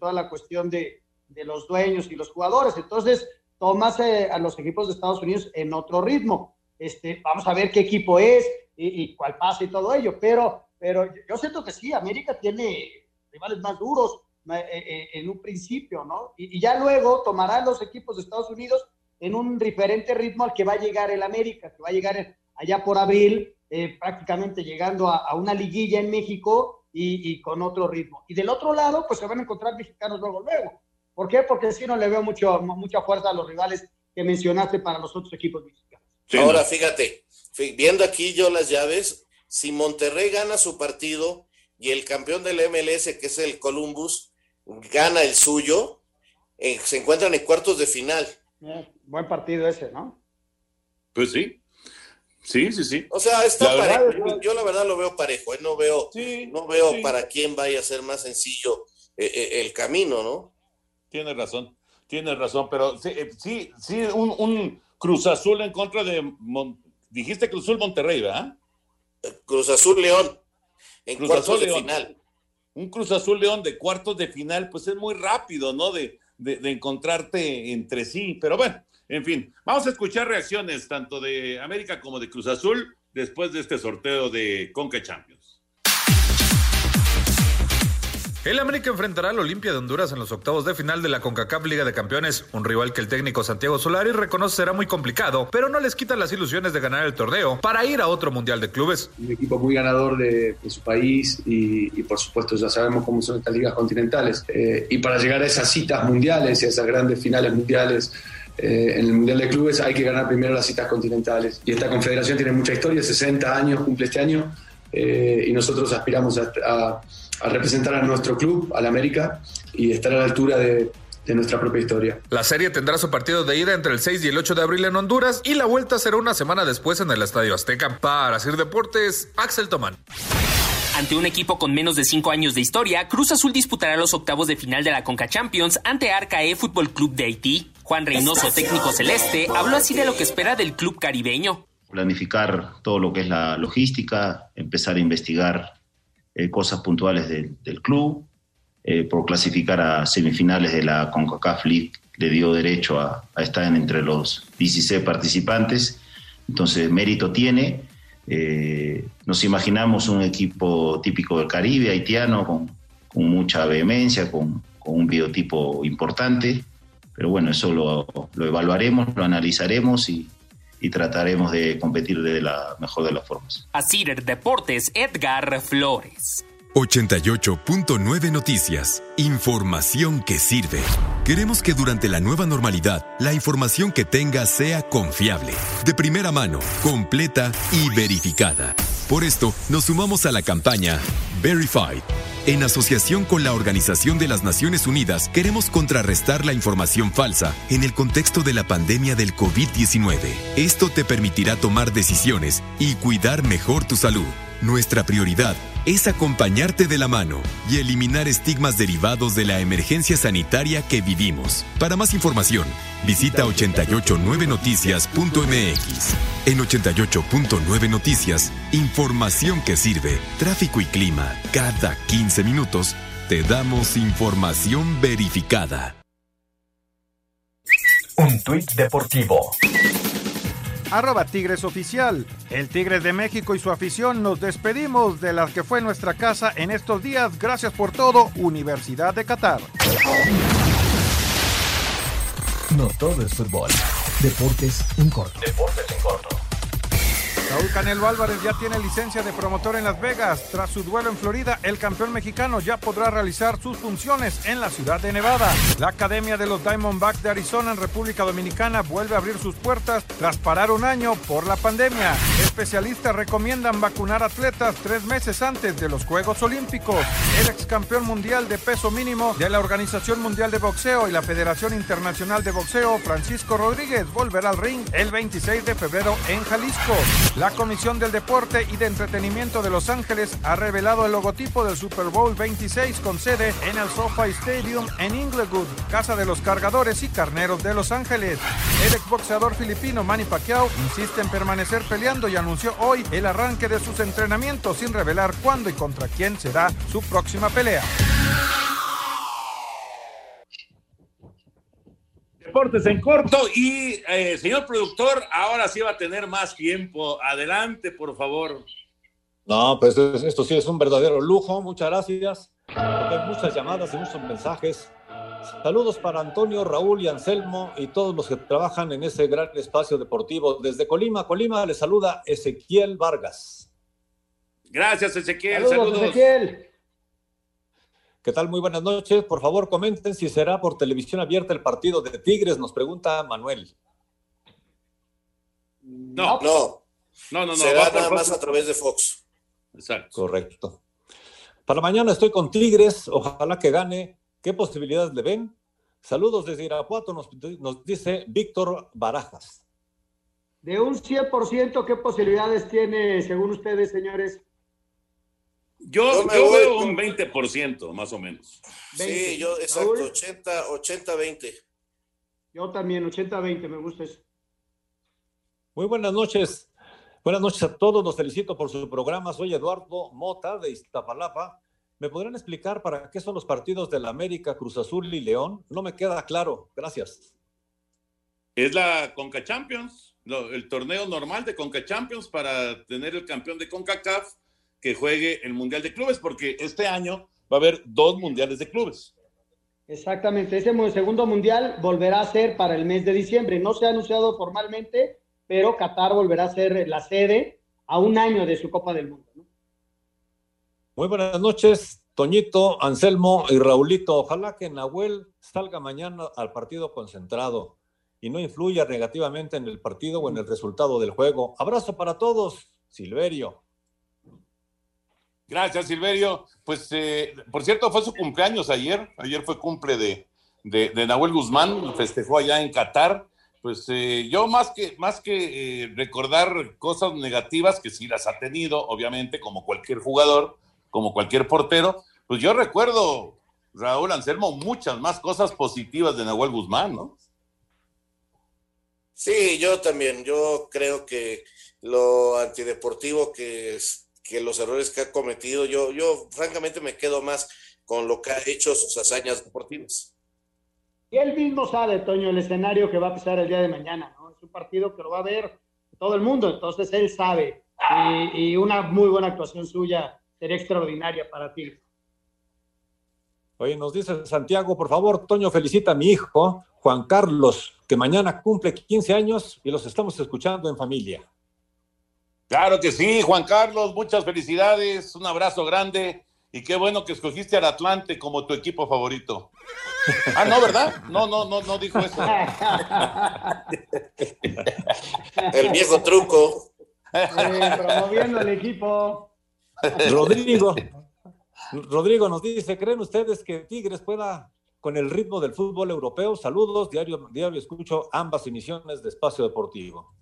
toda la cuestión de, de los dueños y los jugadores. Entonces, tomas eh, a los equipos de Estados Unidos en otro ritmo. Este, vamos a ver qué equipo es y, cuál pasa y todo ello, pero, pero yo siento que sí, América tiene rivales más duros eh, eh, en un principio, ¿no? Y, ya luego tomarán los equipos de Estados Unidos en un diferente ritmo al que va a llegar el América, que va a llegar allá por abril, eh, prácticamente llegando a, una liguilla en México y, y con otro ritmo. Y del otro lado, pues se van a encontrar mexicanos luego, luego. ¿Por qué? Porque sí no le veo mucho, mucha fuerza a los rivales que mencionaste para los otros equipos mexicanos. Ahora, fíjate, viendo aquí yo las llaves, si Monterrey gana su partido y el campeón del MLS, que es el Columbus, gana el suyo, eh, se encuentran en cuartos de final. Eh, buen partido ese, ¿no? Pues sí. Sí, sí, sí. O sea, está parejo. Yo, la verdad lo veo parejo. ¿eh? No veo, no veo para quién vaya a ser más sencillo el camino, ¿no? Tienes razón, tienes razón, pero sí, sí, un, Cruz Azul en contra de. dijiste Cruz Azul Monterrey, ¿verdad? Cruz Azul León. En cuartos de final. Un Cruz Azul León de cuartos de final, pues es muy rápido, ¿no? De, de encontrarte entre sí. Pero bueno, en fin, vamos a escuchar reacciones tanto de América como de Cruz Azul después de este sorteo de Conca Champions. El América enfrentará al Olimpia de Honduras en los octavos de final de la CONCACAF Liga de Campeones, un rival que el técnico Santiago Solari reconoce será muy complicado, pero no les quita las ilusiones de ganar el torneo para ir a otro Mundial de Clubes. Un equipo muy ganador de, su país y, por supuesto ya sabemos cómo son estas ligas continentales. Eh, y para llegar a esas citas mundiales y a esas grandes finales mundiales, eh, en el Mundial de Clubes hay que ganar primero las citas continentales. Y esta confederación tiene mucha historia, 60 años cumple este año, eh, y nosotros aspiramos a, representar a nuestro club, al América, y estar a la altura de, de nuestra propia historia. La serie tendrá su partido de ida entre el 6 y el 8 de abril en Honduras y la vuelta será una semana después en el Estadio Azteca. Para Sir Deportes, Axel Tomán. Ante un equipo con menos de cinco años de historia, Cruz Azul disputará los octavos de final de la Conca Champions ante Arcae Fútbol Club de Haití. Juan Reynoso, técnico celeste, habló así de lo que espera del club caribeño. Planificar todo lo que es la logística, empezar a investigar eh, cosas puntuales del club, eh, por clasificar a semifinales de la CONCACAF League le dio derecho a, a estar entre los 16 participantes, entonces mérito tiene. Eh, nos imaginamos un equipo típico del Caribe, haitiano, con, mucha vehemencia, con, un biotipo importante, pero bueno, eso lo, evaluaremos, lo analizaremos y, y, trataremos de competir de la mejor de las formas. Así Deportes, Edgar Flores. 88.9 Noticias. Información que sirve. Queremos que durante la nueva normalidad la información que tengas sea confiable, de primera mano, completa y verificada. Por esto, nos sumamos a la campaña Verified. En asociación con la Organización de las Naciones Unidas, queremos contrarrestar la información falsa en el contexto de la pandemia del COVID-19. Esto te permitirá tomar decisiones y cuidar mejor tu salud. Nuestra prioridad es acompañarte de la mano y eliminar estigmas derivados de la emergencia sanitaria que vivimos. Para más información, visita 889noticias.mx. En 88.9 Noticias, información que sirve, tráfico y clima. Cada 15 minutos te damos información verificada. Un tuit deportivo arroba Tigres Oficial. El Tigres de México y su afición nos despedimos de la que fue nuestra casa en estos días. Gracias por todo, Universidad de Qatar. No todo es fútbol. Deportes en corto. Deportes en corto. Raúl Canelo Álvarez ya tiene licencia de promotor en Las Vegas. Tras su duelo en Florida, el campeón mexicano ya podrá realizar sus funciones en la ciudad de Nevada. La Academia de los Diamondbacks de Arizona en República Dominicana vuelve a abrir sus puertas tras parar un año por la pandemia. Especialistas recomiendan vacunar atletas tres meses antes de los Juegos Olímpicos. El ex campeón mundial de peso mínimo de la Organización Mundial de Boxeo y la Federación Internacional de Boxeo, Francisco Rodríguez, volverá al ring el 26 de febrero en Jalisco. La Comisión del Deporte y de Entretenimiento de Los Ángeles ha revelado el logotipo del Super Bowl 26 con sede en el SoFi Stadium en Inglewood, casa de los cargadores y carneros de Los Ángeles. El exboxeador filipino Manny Pacquiao insiste en permanecer peleando y anunció hoy el arranque de sus entrenamientos sin revelar cuándo y contra quién será su próxima pelea. Deportes en corto y eh, señor productor, ahora sí va a tener más tiempo. Adelante, por favor. No, pues esto sí es un verdadero lujo. Muchas gracias. hay muchas llamadas y muchos mensajes. Saludos para Antonio, Raúl y Anselmo y todos los que trabajan en ese gran espacio deportivo. Desde Colima, Colima, le saluda Ezequiel Vargas. Gracias, Ezequiel. Saludos. Ezequiel. ¿Qué tal? Muy buenas noches. Por favor, comenten si será por televisión abierta el partido de Tigres, nos pregunta Manuel. No, no. No, no, Será nada más a través de Fox. Exacto. Correcto. Para mañana estoy con Tigres. Ojalá que gane. ¿Qué posibilidades le ven? Saludos desde Irapuato, nos, nos dice Víctor Barajas. De un 100%, ¿qué posibilidades tiene, según ustedes, señores? Yo, yo veo un 20%, más o menos. Sí, yo, exacto, 80, 80, 20. Yo también, 80, 20, me gusta eso. Muy buenas noches. Buenas noches a todos. Los felicito por su programa. Soy Eduardo Mota de Iztapalapa. ¿Me podrían explicar para qué son los partidos de la América, Cruz Azul y León? No me queda claro. Gracias. Es la Conca Champions, el torneo normal de Conca Champions para tener el campeón de CONCACAF que juegue el Mundial de Clubes, porque este año va a haber dos Mundiales de Clubes. Exactamente, ese segundo Mundial volverá a ser para el mes de diciembre. No se ha anunciado formalmente, pero Qatar volverá a ser la sede a un año de su Copa del Mundo. Muy buenas noches, Toñito, Anselmo y Raulito. Ojalá que Nahuel salga mañana al partido concentrado y no influya negativamente en el partido o en el resultado del juego. Abrazo para todos, Silverio. Gracias, Silverio. Pues, eh, por cierto, fue su cumpleaños ayer. Ayer fue cumple de, de, Nahuel Guzmán, festejó allá en Qatar. Pues eh, yo más que, más que eh, recordar cosas negativas, que sí las ha tenido, obviamente, como cualquier jugador, como cualquier portero, pues yo recuerdo, Raúl Anselmo, muchas más cosas positivas de Nahuel Guzmán, ¿no? Sí, yo también. Yo creo que lo antideportivo que es que los errores que ha cometido, yo, yo francamente me quedo más con lo que ha hecho sus hazañas deportivas. Y él mismo sabe, Toño, el escenario que va a pisar el día de mañana, ¿no? Es un partido que lo va a ver todo el mundo, entonces él sabe. Y, una muy buena actuación suya sería extraordinaria para ti. Oye, nos dice Santiago, por favor, Toño, felicita a mi hijo, Juan Carlos, que mañana cumple 15 años y los estamos escuchando en familia. Claro que sí, Juan Carlos, muchas felicidades, un abrazo grande y qué bueno que escogiste al Atlante como tu equipo favorito. Ah, no, ¿verdad? No, no, no, no dijo eso. El viejo truco. promoviendo el equipo. Rodrigo, Rodrigo nos dice, ¿creen ustedes que Tigres pueda con el ritmo del fútbol europeo? Saludos, diario, diario escucho ambas emisiones de Espacio Deportivo.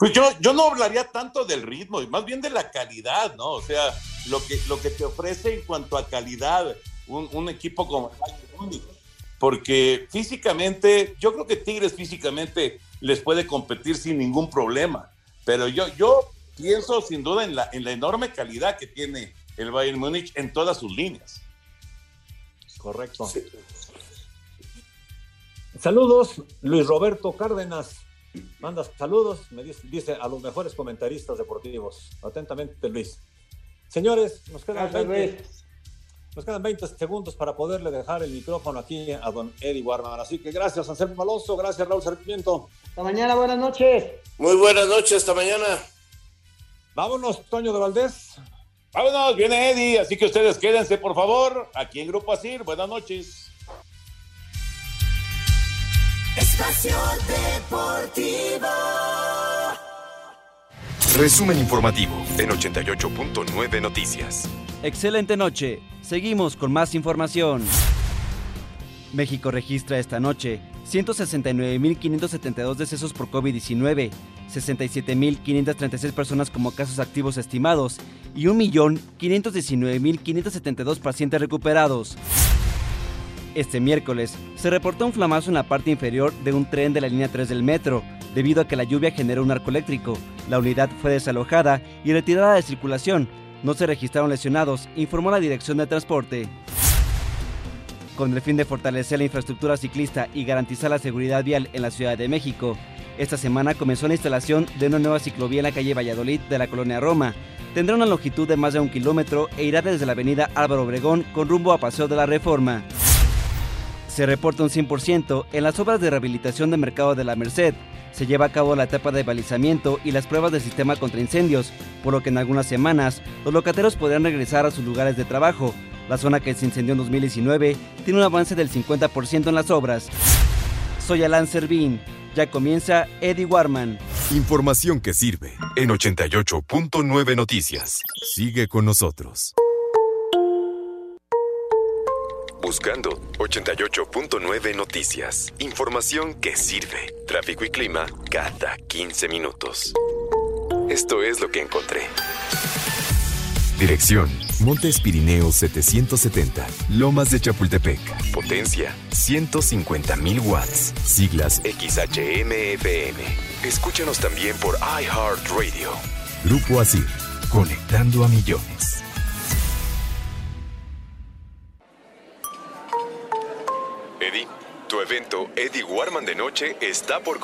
Pues yo, yo no hablaría tanto del ritmo, más bien de la calidad, ¿no? O sea, lo que, lo que te ofrece en cuanto a calidad un, equipo como el Porque físicamente, yo creo que Tigres físicamente les puede competir sin ningún problema. Pero yo, yo pienso sin duda en la, en la enorme calidad que tiene el Bayern Múnich en todas sus líneas. Correcto. Saludos, Luis Roberto Cárdenas. Manda saludos, me dice, a los mejores comentaristas deportivos. Atentamente, Luis. Señores, nos quedan, 20, nos quedan 20 segundos para poderle dejar el micrófono aquí a don Eddie Warman. Así que gracias, Anselmo Alonso, gracias, Raúl Sarmiento. Hasta mañana, buenas noches. Muy buenas noches, hasta mañana. Vámonos, Toño de Valdés. Vámonos, viene Eddie, así que ustedes quédense, por favor, aquí en Grupo Asir. Buenas noches. Espacio Deportivo. Resumen informativo en 88.9 Noticias. Excelente noche. Seguimos con más información. México registra esta noche 169.572 decesos por COVID-19, 67.536 personas como casos activos estimados y 1.519.572 pacientes recuperados. Este miércoles se reportó un flamazo en la parte inferior de un tren de la línea 3 del metro, debido a que la lluvia generó un arco eléctrico. La unidad fue desalojada y retirada de circulación. No se registraron lesionados, informó la Dirección de Transporte. Con el fin de fortalecer la infraestructura ciclista y garantizar la seguridad vial en la Ciudad de México, esta semana comenzó la instalación de una nueva ciclovía en la calle Valladolid de la colonia Roma. Tendrá una longitud de más de un kilómetro e irá desde la avenida Álvaro Obregón con rumbo a Paseo de la Reforma. Se reporta un 100% en las obras de rehabilitación del mercado de la Merced. Se lleva a cabo la etapa de balizamiento y las pruebas del sistema contra incendios, por lo que en algunas semanas los locateros podrán regresar a sus lugares de trabajo. La zona que se incendió en 2019 tiene un avance del 50% en las obras. Soy Alan Servín. Ya comienza Eddie Warman. Información que sirve en 88.9 Noticias. Sigue con nosotros. Buscando 88.9 Noticias. Información que sirve. tráfico y clima cada 15 minutos. Esto es lo que encontré. Dirección: Montes Pirineos 770, Lomas de Chapultepec. Potencia: 150.000 watts. Siglas XHMFM. Escúchanos también por iHeartRadio. Grupo Asir, conectando a millones. Eddie, tu evento Eddie Warman de noche está por